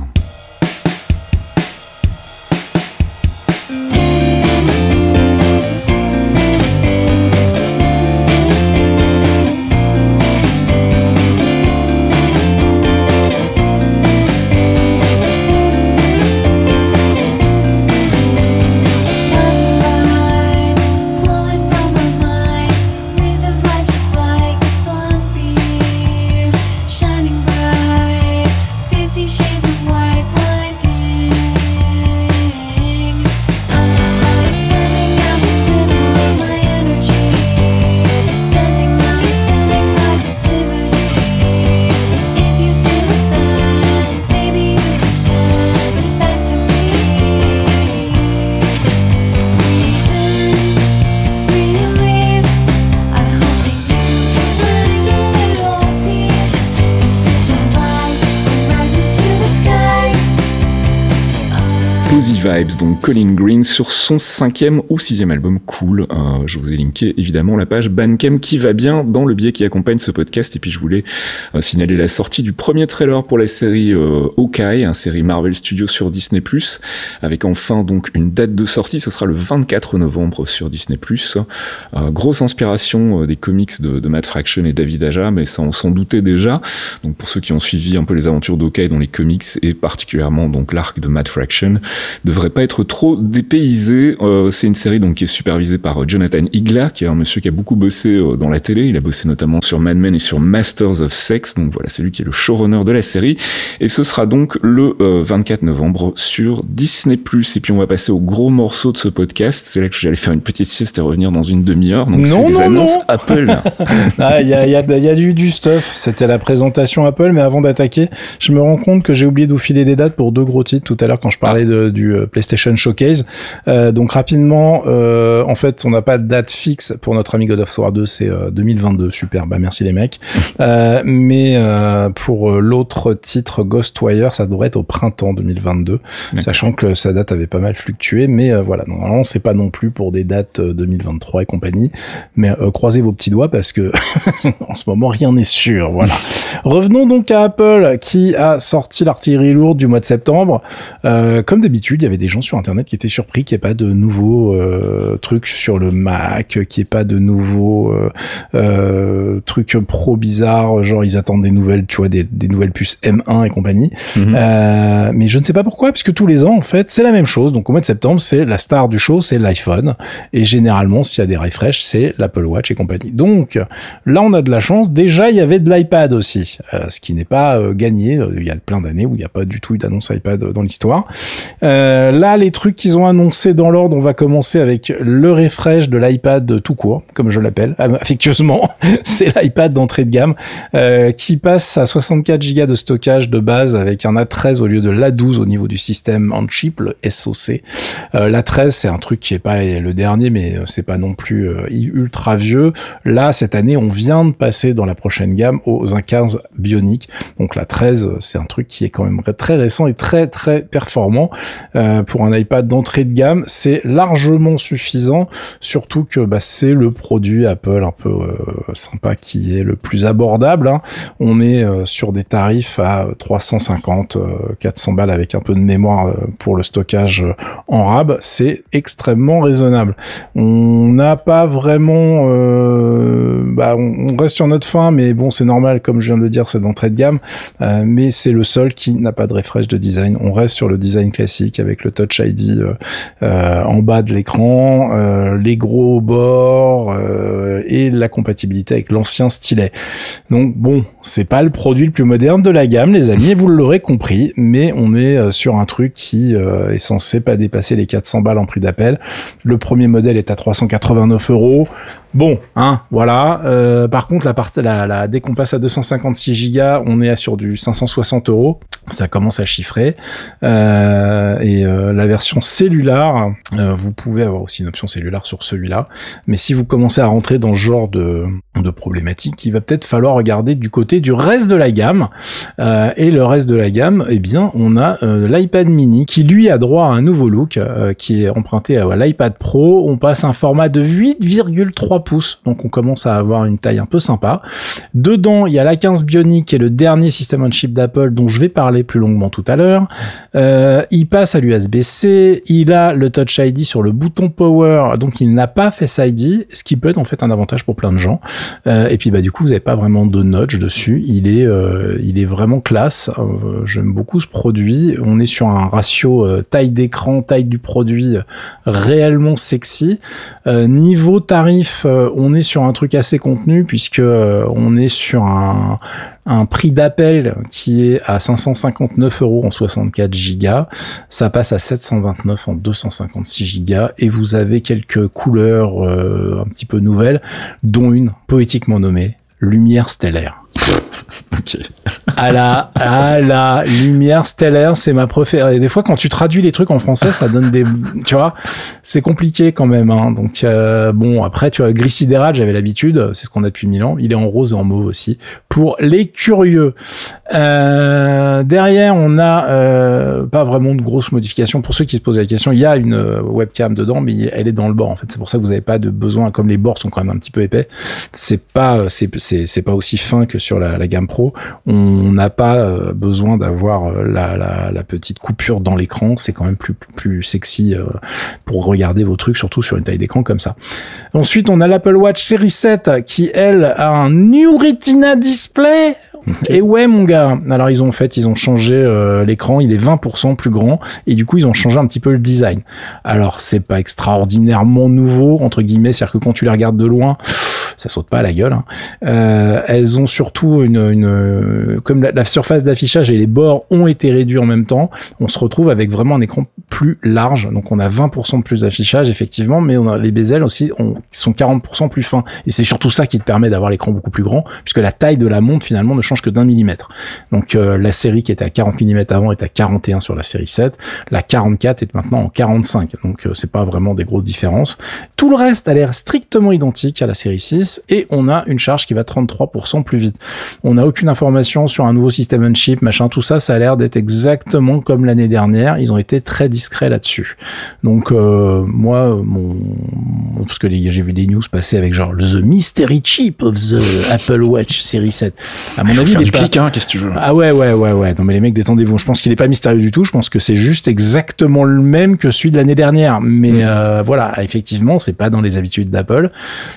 Donc Colin Green sur son cinquième ou sixième album Cool. Euh, je vous ai linké évidemment la page Bandcamp qui va bien dans le biais qui accompagne ce podcast. Et puis je voulais euh, signaler la sortie du premier trailer pour la série euh, Hawkeye, un série Marvel Studios sur Disney+, avec enfin donc une date de sortie. Ce sera le 24 novembre sur Disney+. Euh, grosse inspiration des comics de, de, Matt Fraction et David Aja, mais ça on s'en doutait déjà. Donc pour ceux qui ont suivi un peu les aventures d'Hawkeye dans les comics et particulièrement donc l'arc de Matt Fraction, devrait pas être trop dépaysé. Euh, c'est une série donc qui est supervisée par euh, Jonathan Igla, qui est un monsieur qui a beaucoup bossé euh, dans la télé. Il a bossé notamment sur Mad Men et sur Masters of Sex. Donc voilà, c'est lui qui est le showrunner de la série. Et ce sera donc le 24 novembre sur Disney+. Et puis on va passer au gros morceau de ce podcast. C'est là que j'allais faire une petite sieste et revenir dans une demi-heure. Donc c'est les annonces Apple. ah, il y a, y, a, y a du, du stuff. C'était la présentation Apple, mais avant d'attaquer, je me rends compte que j'ai oublié de vous filer des dates pour deux gros titres tout à l'heure quand je parlais de, du PlayStation Showcase. Euh, donc rapidement, euh, en fait, on n'a pas de date fixe pour notre ami God of War 2, c'est 2022. Euh, Super, bah merci les mecs. Mais pour l'autre titre Ghostwire, ça devrait être au printemps 2022, sachant que sa date avait pas mal fluctué. Mais voilà, normalement, c'est pas non plus pour des dates 2023 et compagnie. Mais croisez vos petits doigts parce que en ce moment, rien n'est sûr. Voilà. Revenons donc à Apple qui a sorti l'artillerie lourde du mois de septembre. Euh, comme d'habitude, il y avait des gens sur Internet qui étaient surpris qu'il n'y ait pas de nouveaux euh, trucs sur le Mac, qu'il n'y ait pas de nouveaux euh, euh, trucs pro bizarres, genre ils attendent des nouvelles, tu vois, des, des nouvelles puces M1 et compagnie. Mm -hmm. mais je ne sais pas pourquoi, puisque tous les ans, en fait, c'est la même chose. Donc au mois de septembre, c'est la star du show, c'est l'iPhone. Et généralement, s'il y a des refresh, c'est l'Apple Watch et compagnie. Donc là, on a de la chance. Déjà, il y avait de l'iPad aussi, ce qui n'est pas gagné. Il y a plein d'années où il n'y a pas du tout eu d'annonce iPad dans l'histoire. Euh, là, les trucs qu'ils ont annoncés dans l'ordre, on va commencer avec le refresh de l'iPad tout court, comme je l'appelle affectueusement. c'est l'iPad d'entrée de gamme euh, qui passe à 64 Go de stockage de base avec un A13 au lieu de l'A12 au niveau du système on chip, le SoC. Euh, L'A13, c'est un truc qui est pas le dernier, mais c'est pas non plus euh, ultra vieux. Là, cette année, on vient de passer dans la prochaine gamme aux A15 Bionic. Donc la 13, c'est un truc qui est quand même très récent et très très performant euh, pour un iPad d'entrée de gamme. C'est largement suffisant, surtout que bah, c'est le produit Apple un peu euh, sympa qui est le plus abordable. Hein. On est euh, sur des tarifs à 350, 400 balles avec un peu de mémoire pour le stockage en RAB. C'est extrêmement raisonnable. On n'a pas vraiment, bah, on reste sur notre fin, mais bon, c'est normal, comme je viens de le dire, c'est d'entrée de gamme. mais c'est le seul qui n'a pas de refresh de design. On reste sur le design classique avec le Touch ID euh, euh, en bas de l'écran, euh, les gros bords et la compatibilité avec l'ancien stylet. Donc bon, c'est pas le produit le plus moderne de la gamme, les amis, vous l'aurez compris, mais on est sur un truc qui est censé pas dépasser les 400 balles en prix d'appel. Le premier modèle est à 389 euros. Bon, hein, voilà. Euh, par contre, la, la, la, dès qu'on passe à 256 Go, on est sur du 560 euros. Ça commence à chiffrer. Euh, et euh, la version cellulaire, vous pouvez avoir aussi une option cellulaire sur celui-là. Mais si vous commencez à rentrer dans ce genre de, de problématique, il va peut-être falloir regarder du côté du reste de la gamme. Et le reste de la gamme, eh bien, on a l'iPad mini qui lui a droit à un nouveau look qui est emprunté à l'iPad Pro. On passe un format de 8,3 pouces, donc on commence à avoir une taille un peu sympa. Dedans, il y a la 15 Bionic qui est le dernier système on chip d'Apple dont je vais parler plus longuement tout à l'heure. Euh, il passe à l'USB-C, il a le Touch ID sur le bouton Power, donc il n'a pas Face ID, ce qui peut être en fait un avantage pour plein de gens. Euh, et puis bah du coup, vous n'avez pas vraiment de notch dessus. Il est, euh, il est vraiment classe. J'aime beaucoup ce produit. On est sur un ratio taille d'écran, taille du produit réellement sexy. niveau tarif, euh, on est sur un truc assez contenu puisque euh, on est sur un, prix d'appel qui est à 559 euros en 64 gigas. Ça passe à 729 en 256 gigas et vous avez quelques couleurs euh, un petit peu nouvelles, dont une poétiquement nommée Lumière stellaire. ok. À la, à la lumière stellaire, c'est ma préférée. Des fois, quand tu traduis les trucs en français, ça donne des, tu vois, c'est compliqué quand même. Hein. Donc euh, bon, après, tu vois, gris sidéral, j'avais l'habitude, c'est ce qu'on a depuis mille ans. Il est en rose et en mauve aussi. Pour les curieux. Euh, derrière, on a euh, pas vraiment de grosses modifications. Pour ceux qui se posent la question, il y a une webcam dedans, mais elle est dans le bord. En fait, c'est pour ça que vous n'avez pas de besoin, comme les bords sont quand même un petit peu épais. C'est pas, c'est pas aussi fin que sur la, la gamme Pro. On n'a pas euh, besoin d'avoir euh, la, la, la, petite coupure dans l'écran. C'est quand même plus, plus sexy euh, pour regarder vos trucs, surtout sur une taille d'écran comme ça. Ensuite, on a l'Apple Watch Series 7 qui, elle, a un New Retina Display et ouais, mon gars. Alors ils ont fait, ils ont changé euh, l'écran, il est 20% plus grand et du coup ils ont changé un petit peu le design. Alors c'est pas extraordinairement nouveau entre guillemets, c'est-à-dire que quand tu les regardes de loin, ça saute pas à la gueule. Hein. Euh, elles ont surtout une, une comme la, surface d'affichage et les bords ont été réduits en même temps, on se retrouve avec vraiment un écran plus large. Donc on a 20% de plus d'affichage effectivement, mais on a les bezels aussi on, sont 40% plus fins. Et c'est surtout ça qui te permet d'avoir l'écran beaucoup plus grand, puisque la taille de la montre finalement ne change que d'un millimètre. Donc euh, la série qui était à 40 mm avant est à 41 sur la série 7, la 44 est maintenant en 45. Donc euh, c'est pas vraiment des grosses différences. Tout le reste a l'air strictement identique à la série 6 et on a une charge qui va 33% plus vite. On n'a aucune information sur un nouveau système on chip, machin, tout ça, ça a l'air d'être exactement comme l'année dernière. Ils ont été très discrets là-dessus. Donc euh, moi, mon, parce que j'ai vu des news passer avec genre the mystery chip of the Apple Watch série 7. À mon avis, il du pas... clic, hein, qu'est-ce que tu veux Ah ouais, ouais, ouais, ouais. Non mais les mecs, détendez-vous. Je pense qu'il est pas mystérieux du tout. Je pense que c'est juste exactement le même que celui de l'année dernière. Mais Mm. euh, voilà, effectivement, c'est pas dans les habitudes d'Apple.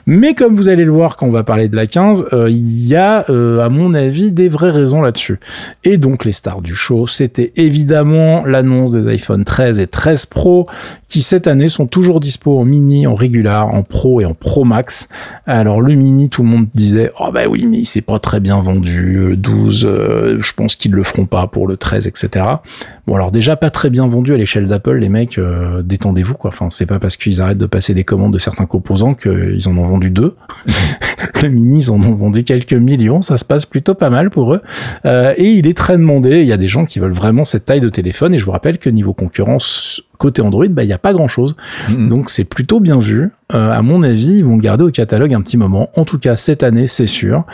Mais comme vous allez le voir quand on va parler de la 15, euh, il y a, euh, à mon avis, des vraies raisons là-dessus. Et donc les stars du show, c'était évidemment l'annonce des iPhone 13 et 13 Pro, qui cette année sont toujours dispo en mini, en régular, en Pro et en Pro Max. Alors le mini, tout le monde disait, oh bah oui, mais il s'est pas très bien vendu, le 12, euh, je pense qu'ils le feront pas pour le 13, etc. Bon alors déjà pas très bien vendu à l'échelle d'Apple, les mecs, détendez-vous quoi. Enfin c'est pas parce qu'ils arrêtent de passer des commandes de certains composants qu'ils en ont vendu deux. Le mini ils en ont vendu quelques millions, ça se passe plutôt pas mal pour eux. Euh, et il est très demandé. Il y a des gens qui veulent vraiment cette taille de téléphone et je vous rappelle que niveau concurrence côté Android, bah il y a pas grand chose. Mhm. Donc c'est plutôt bien vu. Euh, à mon avis, ils vont le garder au catalogue un petit moment. En tout cas cette année, c'est sûr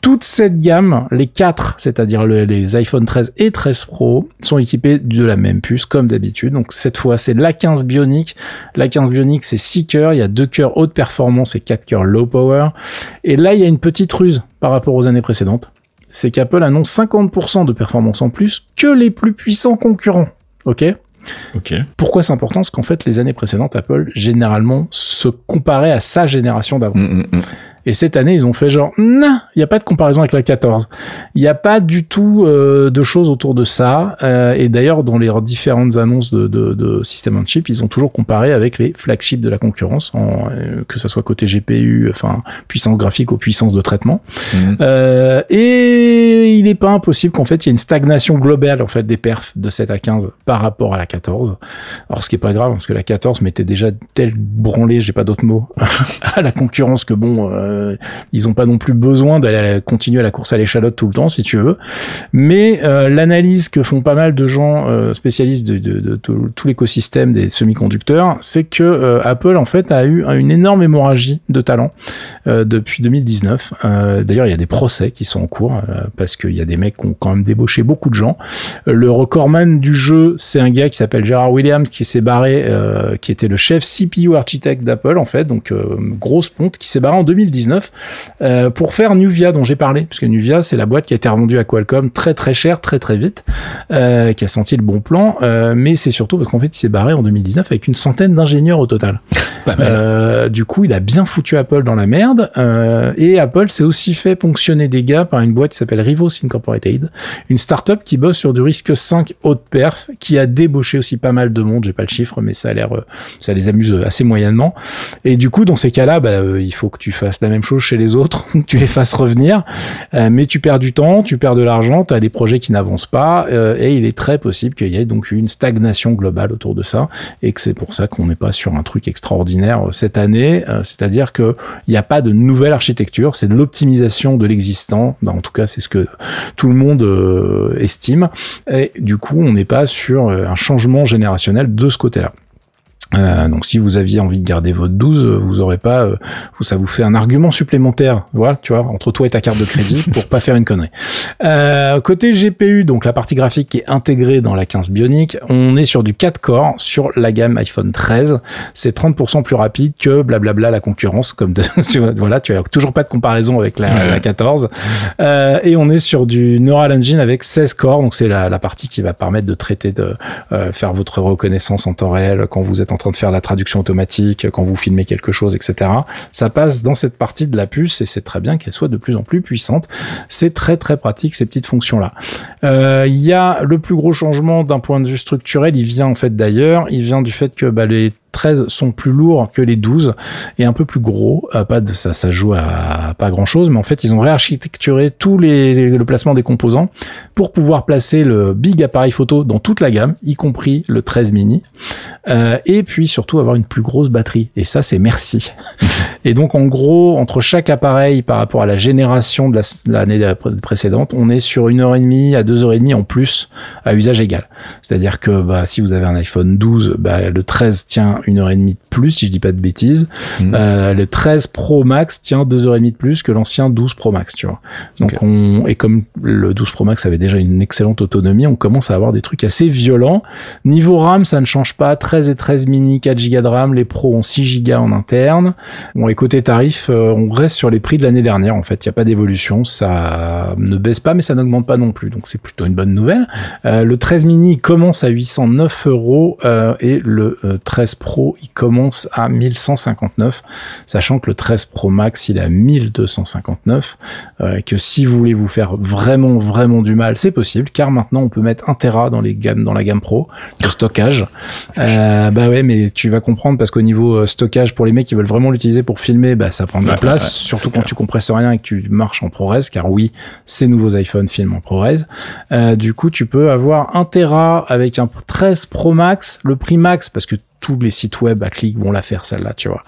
toute cette gamme, les quatre, c'est-à-dire le- les iPhone 13 et 13 Pro, sont équipés de la même puce comme d'habitude. Donc cette fois, c'est la 15 Bionic. La 15 Bionic, c'est 6 cœurs. Il y a deux cœurs haute performance et 4 cœurs low power. Et là, il y a une petite ruse par rapport aux années précédentes. C'est qu'Apple annonce 50% de performance en plus que les plus puissants concurrents. Ok? Ok. Pourquoi c'est important? Parce qu'en fait, les années précédentes, Apple, généralement, se comparait à sa génération d'avant. Mm, mm, mm. Et cette année, ils ont fait genre, non, il n'y a pas de comparaison avec la 14. Il n'y a pas du tout euh, de choses autour de ça. Euh, et d'ailleurs, dans les différentes annonces de, de, de système on chip, ils ont toujours comparé avec les flagships de la concurrence, en, euh, que ça soit côté GPU, enfin puissance graphique ou puissance de traitement. Euh, et il n'est pas impossible qu'en fait il y ait une stagnation globale en fait des perfs de 7 à 15 par rapport à la 14. Alors ce qui est pas grave parce que la 14 mettait déjà tel branlé, j'ai pas d'autres mots, à la concurrence que bon, euh, ils ont pas non plus besoin d'aller continuer à la course à l'échalote tout le temps si tu veux. Mais euh, l'analyse que font pas mal de gens euh, spécialistes de, tout, l'écosystème des semi-conducteurs, c'est que Apple en fait a eu une énorme hémorragie de talent depuis 2019. Euh, D'ailleurs, il y a des procès qui sont en cours parce qu'il y a des mecs qui ont quand même débauché beaucoup de gens. Le recordman du jeu, c'est un gars qui s'appelle Gerard Williams qui s'est barré, qui était le chef CPU architecte d'Apple en fait, donc grosse ponte, qui s'est barré en 2019 euh, pour faire Nuvia dont j'ai parlé, parce que Nuvia c'est la boîte qui a été revendue à Qualcomm très très cher, très très vite, euh, qui a senti le bon plan, euh, mais c'est surtout parce qu'en fait il s'est barré en 2019 avec une centaine d'ingénieurs au total. Euh, du coup, il a bien foutu Apple dans la merde. euh, et Apple s'est aussi fait ponctionner des gars par une boîte qui s'appelle Rivos Incorporated, une startup qui bosse sur du risque 5 haute perf, qui a débauché aussi pas mal de monde. J'ai pas le chiffre, mais ça a l'air, euh, ça les amuse assez moyennement. Et du coup, dans ces cas-là, bah, euh, il faut que tu fasses la même chose chez les autres, que tu les fasses revenir. Euh, mais tu perds du temps, tu perds de l'argent, tu as des projets qui n'avancent pas, euh, et il est très possible qu'il y ait donc une stagnation globale autour de ça, et que c'est pour ça qu'on n'est pas sur un truc extraordinaire extraordinaire cette année, c'est-à-dire que il n'y a pas de nouvelle architecture, c'est de l'optimisation de l'existant. Ben, en tout cas, c'est ce que tout le monde estime. Et du coup, on n'est pas sur un changement générationnel de ce côté-là. Euh, donc si vous aviez envie de garder votre 12, vous aurez pas, euh, ça vous fait un argument supplémentaire, voilà, tu vois, entre toi et ta carte de crédit pour pas faire une connerie. Euh, côté GPU, donc la partie graphique qui est intégrée dans la 15 Bionic, on est sur du 4 corps sur la gamme iPhone 13. C'est 30% plus rapide que blablabla la concurrence, comme tu vois, voilà, tu as toujours pas de comparaison avec la, la 14. Euh, et on est sur du Neural Engine avec 16 corps, donc c'est la, la, partie qui va permettre de traiter, de euh, faire votre reconnaissance en temps réel quand vous êtes en train de faire la traduction automatique, quand vous filmez quelque chose, etc. Ça passe dans cette partie de la puce et c'est très bien qu'elle soit de plus en plus puissante. C'est très très pratique ces petites fonctions-là. Euh, il y a le plus gros changement d'un point de vue structurel, il vient en fait d'ailleurs, il vient du fait que bah, les 13 sont plus lourds que les 12 et un peu plus gros. Euh, pas de, ça, ça joue à pas grand chose, mais en fait, ils ont réarchitecturé tout les, le placement des composants pour pouvoir placer le big appareil photo dans toute la gamme, y compris le 13 mini, euh, et puis surtout avoir une plus grosse batterie. Et ça, c'est merci. Et donc, en gros, entre chaque appareil par rapport à la génération de l'année précédente, on est sur une heure et demie à deux heures et demie en plus à usage égal. C'est-à-dire que bah, si vous avez un iPhone 12, bah, le 13 tient une heure et demie de plus, si je dis pas de bêtises. Mhm. Euh, le 13 Pro Max tient deux heures et demie de plus que l'ancien 12 Pro Max, tu vois. Donc on, et comme le 12 Pro Max avait déjà une excellente autonomie, on commence à avoir des trucs assez violents. Niveau RAM, ça ne change pas. 13 et 13 mini, 4 Go de RAM. Les Pro ont 6 Go en interne. Et côté tarif, euh, on reste sur les prix de l'année dernière. En fait, il n'y a pas d'évolution. Ça ne baisse pas, mais ça n'augmente pas non plus. Donc c'est plutôt une bonne nouvelle. Euh, le 13 mini commence à 809 euros et le 13 Pro il commence à 1159, sachant que le 13 Pro Max, il est à 1259, euh, que si vous voulez vous faire vraiment, vraiment du mal, c'est possible, car maintenant on peut mettre 1 Tera dans les gammes, dans la gamme Pro, stockage. Euh, bah ouais, mais tu vas comprendre parce qu'au niveau euh, stockage, pour les mecs qui veulent vraiment l'utiliser pour filmer, bah ça prend de la place, surtout quand tu compresses rien et que tu marches en ProRes, car oui, ces nouveaux iPhone filment en ProRes. Euh, du coup, tu peux avoir 1 Tera avec un 13 Pro Max, le prix max, parce que tous les sites web à clic vont la faire celle-là, tu vois.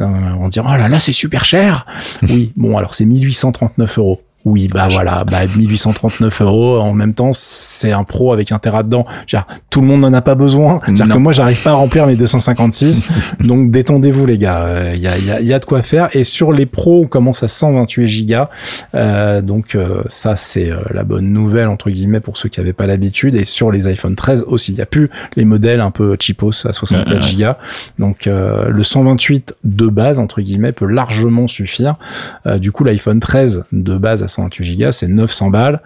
Euh, on oh là là c'est super cher. oui, bon alors c'est 1839 euros. Oui, bah voilà, bah 1839 euros. En même temps, c'est un pro avec un Tera dedans. Genre, tout le monde n'en a pas besoin. C'est-à-dire que moi, j'arrive pas à remplir mes 256. donc, détendez-vous, les gars. Il y, a, y, a, y, a, de quoi faire. Et sur les pros, on commence à 128 gigas. Euh, donc, euh, ça, c'est euh, la bonne nouvelle, entre guillemets, pour ceux qui avaient pas l'habitude. Et sur les iPhone 13 aussi. Il y a plus les modèles un peu cheapos à 64 gigas. Donc, euh, le 128 de base, entre guillemets, peut largement suffire. du coup, l'iPhone 13 de base à 128 Go, c'est 900 balles.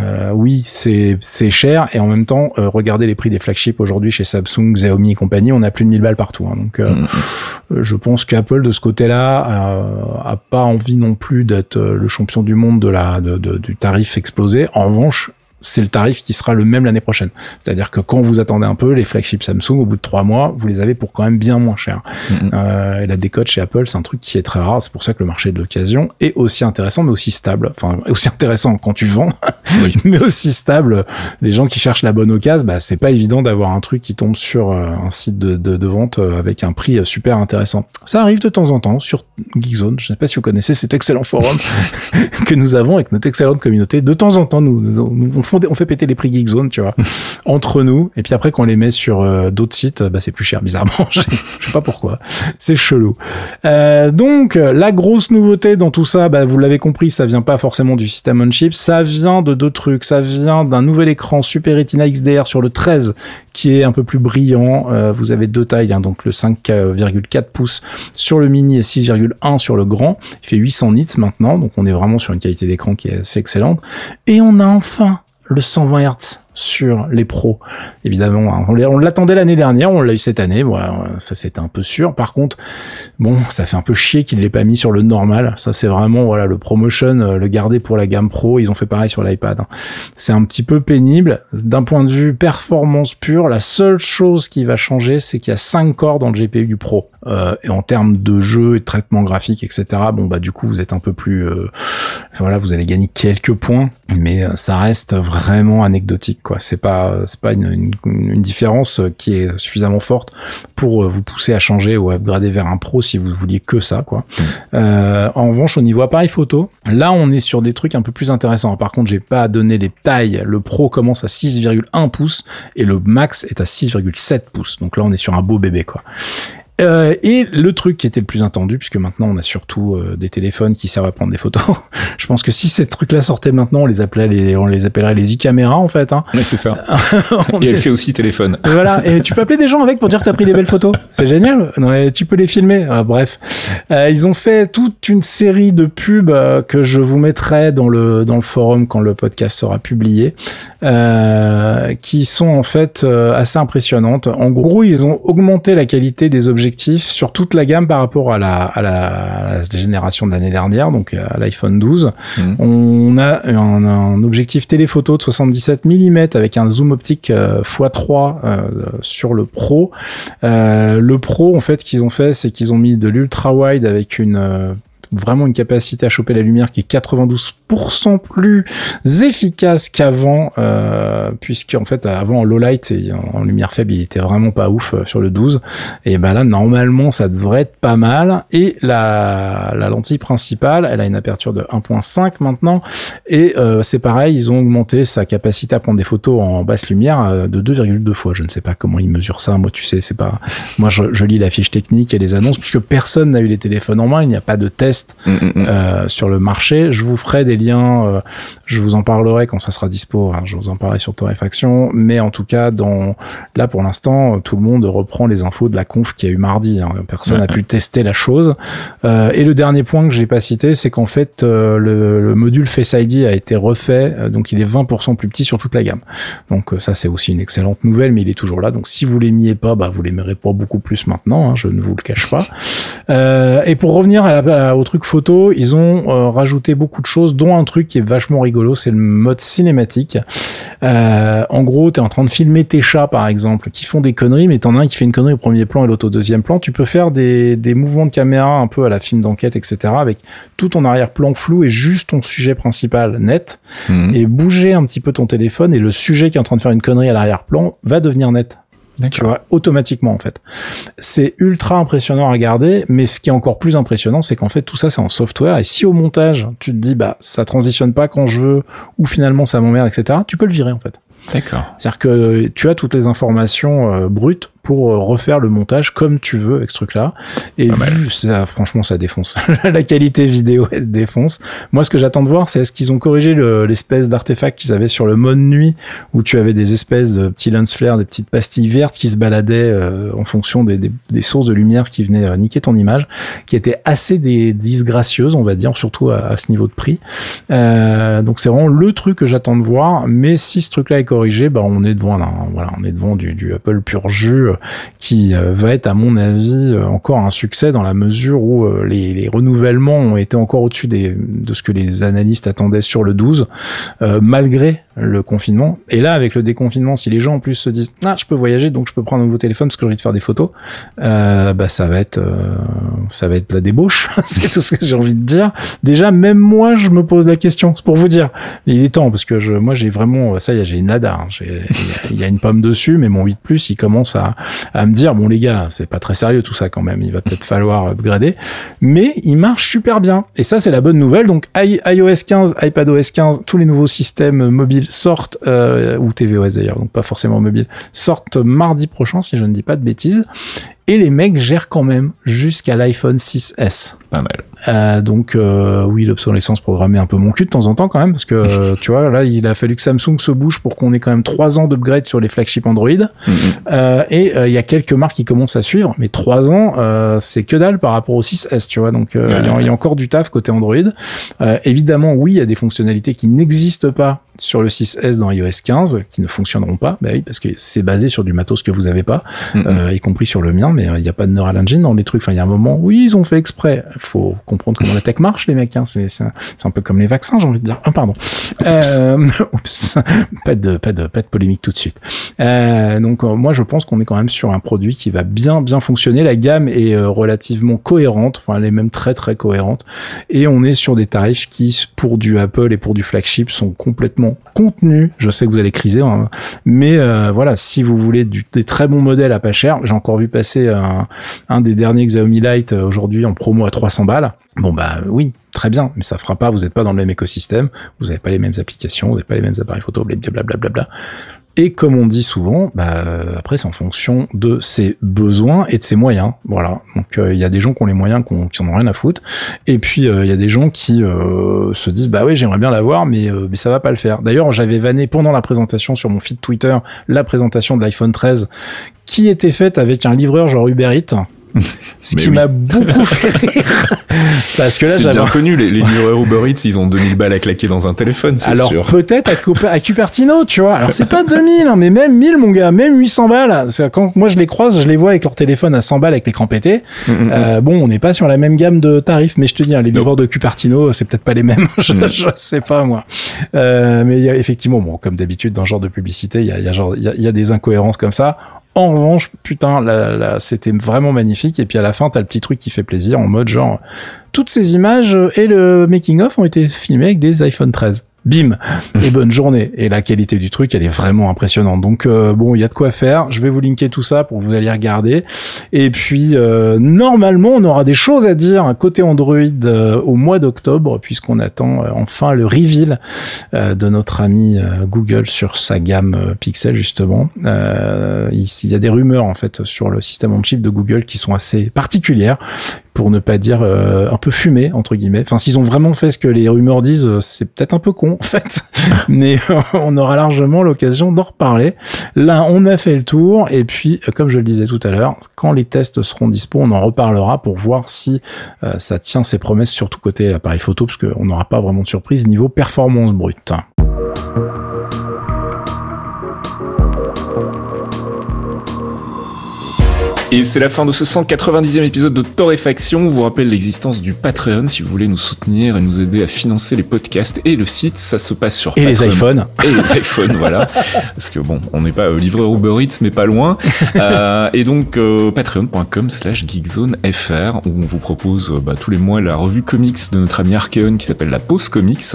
Euh, oui, c'est cher et en même temps, euh, regardez les prix des flagships aujourd'hui chez Samsung, Xiaomi et compagnie, on a plus de 1000 balles partout. Hein, donc, euh, mm. je pense qu'Apple de ce côté-là a pas envie non plus d'être le champion du monde de la de, du tarif explosé. En revanche, c'est le tarif qui sera le même l'année prochaine. C'est-à-dire que quand vous attendez un peu, les flagships Samsung, au bout de trois mois, vous les avez pour quand même bien moins cher. Mm-hmm. euh, et la décote chez Apple, c'est un truc qui est très rare. C'est pour ça que le marché de l'occasion est aussi intéressant, mais aussi stable. Enfin, aussi intéressant quand tu vends, mais aussi stable. Les gens qui cherchent la bonne occasion, bah, c'est pas évident d'avoir un truc qui tombe sur euh, un site de, de, de, vente euh, avec un prix euh, super intéressant. Ça arrive de temps en temps sur Geekzone. Je sais pas si vous connaissez cet excellent forum que nous avons avec notre excellente communauté. De temps en temps, nous, nous, nous on fait péter les prix Geekzone, tu vois, entre nous. Et puis après, quand on les met sur euh, d'autres sites, bah, c'est plus cher, bizarrement. je sais pas pourquoi. C'est chelou. Euh, donc, la grosse nouveauté dans tout ça, bah, vous l'avez compris, ça vient pas forcément du système on chip. Ça vient de deux trucs. Ça vient d'un nouvel écran Super Retina XDR sur le 13 qui est un peu plus brillant. Euh, vous avez deux tailles, hein, donc le 5,4 pouces sur le mini et 6,1 sur le grand. Il fait 800 nits maintenant, donc on est vraiment sur une qualité d'écran qui est assez excellente. Et on a enfin le 120 Hz sur les pros. Évidemment, hein. on l'attendait l'année dernière, on l'a eu cette année, ça c'était un peu sûr. Par contre, bon, ça fait un peu chier qu'il l'ait pas mis sur le normal. Ça c'est vraiment voilà le promotion, euh, le garder pour la gamme pro. Ils ont fait pareil sur l'iPad. Hein. C'est un petit peu pénible d'un point de vue performance pure. La seule chose qui va changer, c'est qu'il y a 5 corps dans le GPU du pro Euh, et en termes de jeu et de traitement graphique, etc. Bon bah du coup vous êtes un peu plus, euh, voilà, vous allez gagner quelques points, mais euh, ça reste vraiment anecdotique quoi. C'est pas c'est pas une, une, une, différence qui est suffisamment forte pour vous pousser à changer ou à upgrader vers un pro si vous vouliez que ça quoi. Euh, en revanche au niveau appareil photo, là on est sur des trucs un peu plus intéressants. Par contre j'ai pas donné les tailles. Le pro commence à 6,1 pouces et le max est à 6,7 pouces. Donc là on est sur un beau bébé quoi. Euh, et le truc qui était le plus attendu, puisque maintenant on a surtout euh, des téléphones qui servent à prendre des photos. je pense que si ces trucs-là sortaient maintenant, on les appelait les, on les appellerait les e-caméras en fait. Hein. Oui, c'est ça. et elle fait aussi téléphone. voilà. Et tu peux appeler des gens avec pour dire que t'as pris des belles photos. C'est génial. Non, tu peux les filmer. Ah, bref, euh, ils ont fait toute une série de pubs que je vous mettrai dans le dans le forum quand le podcast sera publié, qui sont en fait assez impressionnantes. En gros, ils ont augmenté la qualité des objets sur toute la gamme par rapport à la, à la, génération de l'année dernière, donc à l'iPhone 12. Mhm. On a un, objectif téléphoto de 77 mm avec un zoom optique x3 euh, sur le Pro. Euh, le Pro, en fait, qu'ils ont fait, c'est qu'ils ont mis de l'ultra wide avec une euh, vraiment une capacité à choper la lumière qui est 92% plus efficace qu'avant, euh, puisque en fait avant en low light et en, lumière faible il était vraiment pas ouf euh, sur le 12. Et ben là normalement ça devrait être pas mal. Et la, la lentille principale, elle a une aperture de 1.5 maintenant, et euh, c'est pareil, ils ont augmenté sa capacité à prendre des photos en basse lumière euh, de 2,2 fois. Je ne sais pas comment ils mesurent ça. Moi tu sais c'est pas. Moi je, je lis la fiche technique et les annonces puisque personne n'a eu les téléphones en main. Il n'y a pas de test Mm, mm, mm. euh, sur le marché. Je vous ferai des liens, euh, je vous en parlerai quand ça sera dispo. Hein, je vous en parlerai sur Torréfaction. Mais en tout cas, dans là pour l'instant, tout le monde reprend les infos de la conf qui a eu mardi. Hein. Personne n'a pu tester la chose. Euh, et le dernier point que j'ai pas cité, c'est qu'en fait le, le, module Face ID a été refait, donc il est 20% plus petit sur toute la gamme. Donc ça c'est aussi une excellente nouvelle, mais il est toujours là. Donc si vous l'aimiez pas, bah vous l'aimerez pas beaucoup plus maintenant. Hein, je ne vous le cache pas. et pour revenir à la, au truc photo, ils ont euh, rajouté beaucoup de choses, dont un truc qui est vachement rigolo, c'est le mode cinématique. Euh, en gros, tu es en train de filmer tes chats, par exemple, qui font des conneries, mais t'en as un qui fait une connerie au premier plan et l'autre au deuxième plan. Tu peux faire des, des mouvements de caméra un peu à la film d'enquête, etc., avec tout ton arrière-plan flou et juste ton sujet principal net, mhm. et bouger un petit peu ton téléphone, et le sujet qui est en train de faire une connerie à l'arrière-plan va devenir net tu vois, automatiquement en fait. C'est ultra impressionnant à regarder, mais ce qui est encore plus impressionnant, c'est qu'en fait tout ça c'est en software, et si au montage tu te dis bah ça transitionne pas quand je veux, ou finalement ça m'emmerde, etc., tu peux le virer en fait. D'accord. C'est-à-dire que tu as toutes les informations euh, brutes pour euh, refaire le montage comme tu veux avec ce truc-là. Et vu, ça, franchement, ça défonce. la qualité vidéo, elle défonce. Moi, ce que j'attends de voir, c'est est-ce qu'ils ont corrigé l'espèce d'artefact qu'ils avaient sur le mode nuit, où tu avais des espèces de petits lens flares, des petites pastilles vertes qui se baladaient euh, en fonction des, des, des, sources de lumière qui venaient euh, niquer ton image, qui étaient assez des, disgracieuses, on va dire, surtout à, ce niveau de prix. Euh, donc, c'est vraiment le truc que j'attends de voir. Mais si ce truc-là est corrigé, bah, on est devant, voilà, on est devant du, du Apple pur jus qui euh, va être à mon avis euh, encore un succès dans la mesure où euh, les, les renouvellements ont été encore au-dessus de ce que les analystes attendaient sur le 12, malgré le confinement. Et là, avec le déconfinement, si les gens en plus se disent ah je peux voyager donc je peux prendre un nouveau téléphone parce que j'ai envie de faire des photos, euh, bah ça va être euh, ça va être la débauche. c'est tout ce que j'ai envie de dire. Déjà, même moi, je me pose la question. C'est pour vous dire. Il est temps parce que je, moi, j'ai vraiment ça y est, j'ai une Lada. Hein. Il y, a une pomme dessus, mais mon 8 Plus, il commence à, à me dire bon les gars, c'est pas très sérieux tout ça quand même. Il va peut-être falloir upgrader, mais il marche super bien. Et ça, c'est la bonne nouvelle. Donc iOS 15, iPadOS 15, tous les nouveaux systèmes mobiles sortent, euh, ou tvOS d'ailleurs, donc pas forcément mobile, sortent mardi prochain, si je ne dis pas de bêtises. Et les mecs gèrent quand même jusqu'à l'iPhone 6S. Pas mal. Euh, donc euh, oui, l'obsolescence programmée un peu mon cul de temps en temps quand même, parce que euh, tu vois, là, il a fallu que Samsung se bouge pour qu'on ait quand même trois ans d'upgrade sur les flagships Android. Mm-hmm. Euh, et il y a quelques marques qui commencent à suivre, mais trois ans, c'est que dalle par rapport au 6S, tu vois. Donc il y, a encore du taf côté Android. évidemment, oui, il y a des fonctionnalités qui n'existent pas sur le 6S dans iOS 15, qui ne fonctionneront pas, bah oui, parce que c'est basé sur du matos que vous avez pas, mm-hmm. y compris sur le mien mais il n'y a pas de neural engine dans les trucs. Enfin, il y a un moment, oui, ils ont fait exprès. Il faut comprendre comment la tech marche, les mecs. Hein. C'est un, un, peu comme les vaccins, j'ai envie de dire. Ah, pardon. Euh, oups. pas de pas de pas de polémique tout de suite. Euh, donc moi, je pense qu'on est quand même sur un produit qui va bien bien fonctionner. La gamme est relativement cohérente. Enfin, elle est même très très cohérente. Et on est sur des tarifs qui, pour du Apple et pour du flagship, sont complètement contenus. Je sais que vous allez criser, hein, mais voilà, si vous voulez du, des très bons modèles à pas cher, j'ai encore vu passer un, des derniers Xiaomi Lite euh, aujourd'hui en promo à 300 balles. Bon bah oui, très bien, mais ça fera pas, vous n'êtes pas dans le même écosystème, vous n'avez pas les mêmes applications, vous n'avez pas les mêmes appareils photo, blablabla. Bla, bla, et comme on dit souvent, bah, après c'est en fonction de ses besoins et de ses moyens. Voilà. Donc euh, il y a des gens qui ont les moyens, qui, ont, ont rien à foutre. Et puis euh, il y a des gens qui euh, se disent bah oui j'aimerais bien l'avoir, mais mais ça va pas le faire. D'ailleurs j'avais vanné pendant la présentation sur mon feed Twitter la présentation de l'iPhone 13 qui était faite avec un livreur genre Uber Eats ce qui m'a beaucoup fait rire. Parce que là, c'est bien connu, les, les livreurs Uber Eats, ils ont 2000 balles à claquer dans un téléphone, c'est Alors, peut-être à, à, Cupertino, tu vois. Alors, c'est pas 2000, hein, mais même 1000, mon gars, même 800 balles. Quand moi je les croise, je les vois avec leur téléphone à 100 balles avec l'écran pété. Mm, mm, mm. euh, bon, on n'est pas sur la même gamme de tarifs, mais je te dis, hein, les livreurs de Cupertino, c'est peut-être pas les mêmes. je, je, sais pas, moi. Euh, mais il y a effectivement, bon, comme d'habitude, dans ce genre de publicité, il y a, y, a genre, il y, a, y a des incohérences comme ça. En revanche, putain, là, c'était vraiment magnifique. Et puis à la fin, t'as le petit truc qui fait plaisir en mode genre, toutes ces images et le making of ont été filmés avec des iPhone 13 bim. Et bonne journée. Et la qualité du truc elle est vraiment impressionnante. Donc euh, bon il y a de quoi faire. Je vais vous linker tout ça pour que vous alliez regarder. Et puis euh, normalement on aura des choses à dire côté Android euh, au mois d'octobre puisqu'on attend enfin le reveal de notre ami Google sur sa gamme Pixel justement. Il, il y a des rumeurs en fait sur le système on chip de Google qui sont assez particulières pour ne pas dire un peu fumé entre guillemets enfin s'ils ont vraiment fait ce que les rumeurs disent c'est peut-être un peu con en fait, mais on aura largement l'occasion d'en reparler. Là, on a fait le tour et puis, comme je le disais tout à l'heure, quand les tests seront dispo, on en reparlera pour voir si euh, ça tient ses promesses, surtout côté appareil photo, parce qu'on n'aura pas vraiment de surprise niveau performance brute. Et c'est la fin de ce 190e épisode de Torréfaction. On vous rappelle l'existence du Patreon si vous voulez nous soutenir et nous aider à financer les podcasts et le site. Ça se passe sur et les iPhones et les iPhones, voilà. Parce que bon, on n'est pas euh, livreur Uber Eats, mais pas loin. Euh, et donc euh, patreon.com/slash geekzonefr où on vous propose bah, tous les mois la revue comics de notre ami Archeon qui s'appelle la Pause Comics.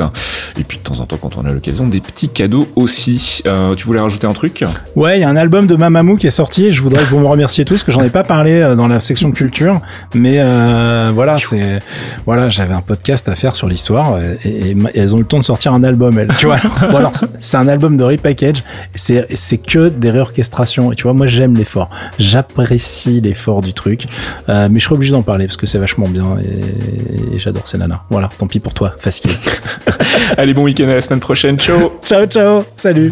Et puis de temps en temps, quand on a l'occasion, des petits cadeaux aussi. tu voulais rajouter un truc? Ouais, il y a un album de Mamamou qui est sorti. Je voudrais que vous me remercier tous que j'en pas parlé euh, dans la section culture, mais euh, voilà, c'est voilà, j'avais un podcast à faire sur l'histoire et, elles ont eu le temps de sortir un album, elles. Tu vois, alors, c'est un album de repackage. C'est c'est que des réorchestrations. Et tu vois, moi j'aime l'effort, j'apprécie l'effort du truc, euh, mais je serais obligé d'en parler parce que c'est vachement bien et, j'adore ces nanas. Voilà, tant pis pour toi, facile. Allez, bon week-end à la semaine prochaine. Ciao. Ciao, ciao. Salut.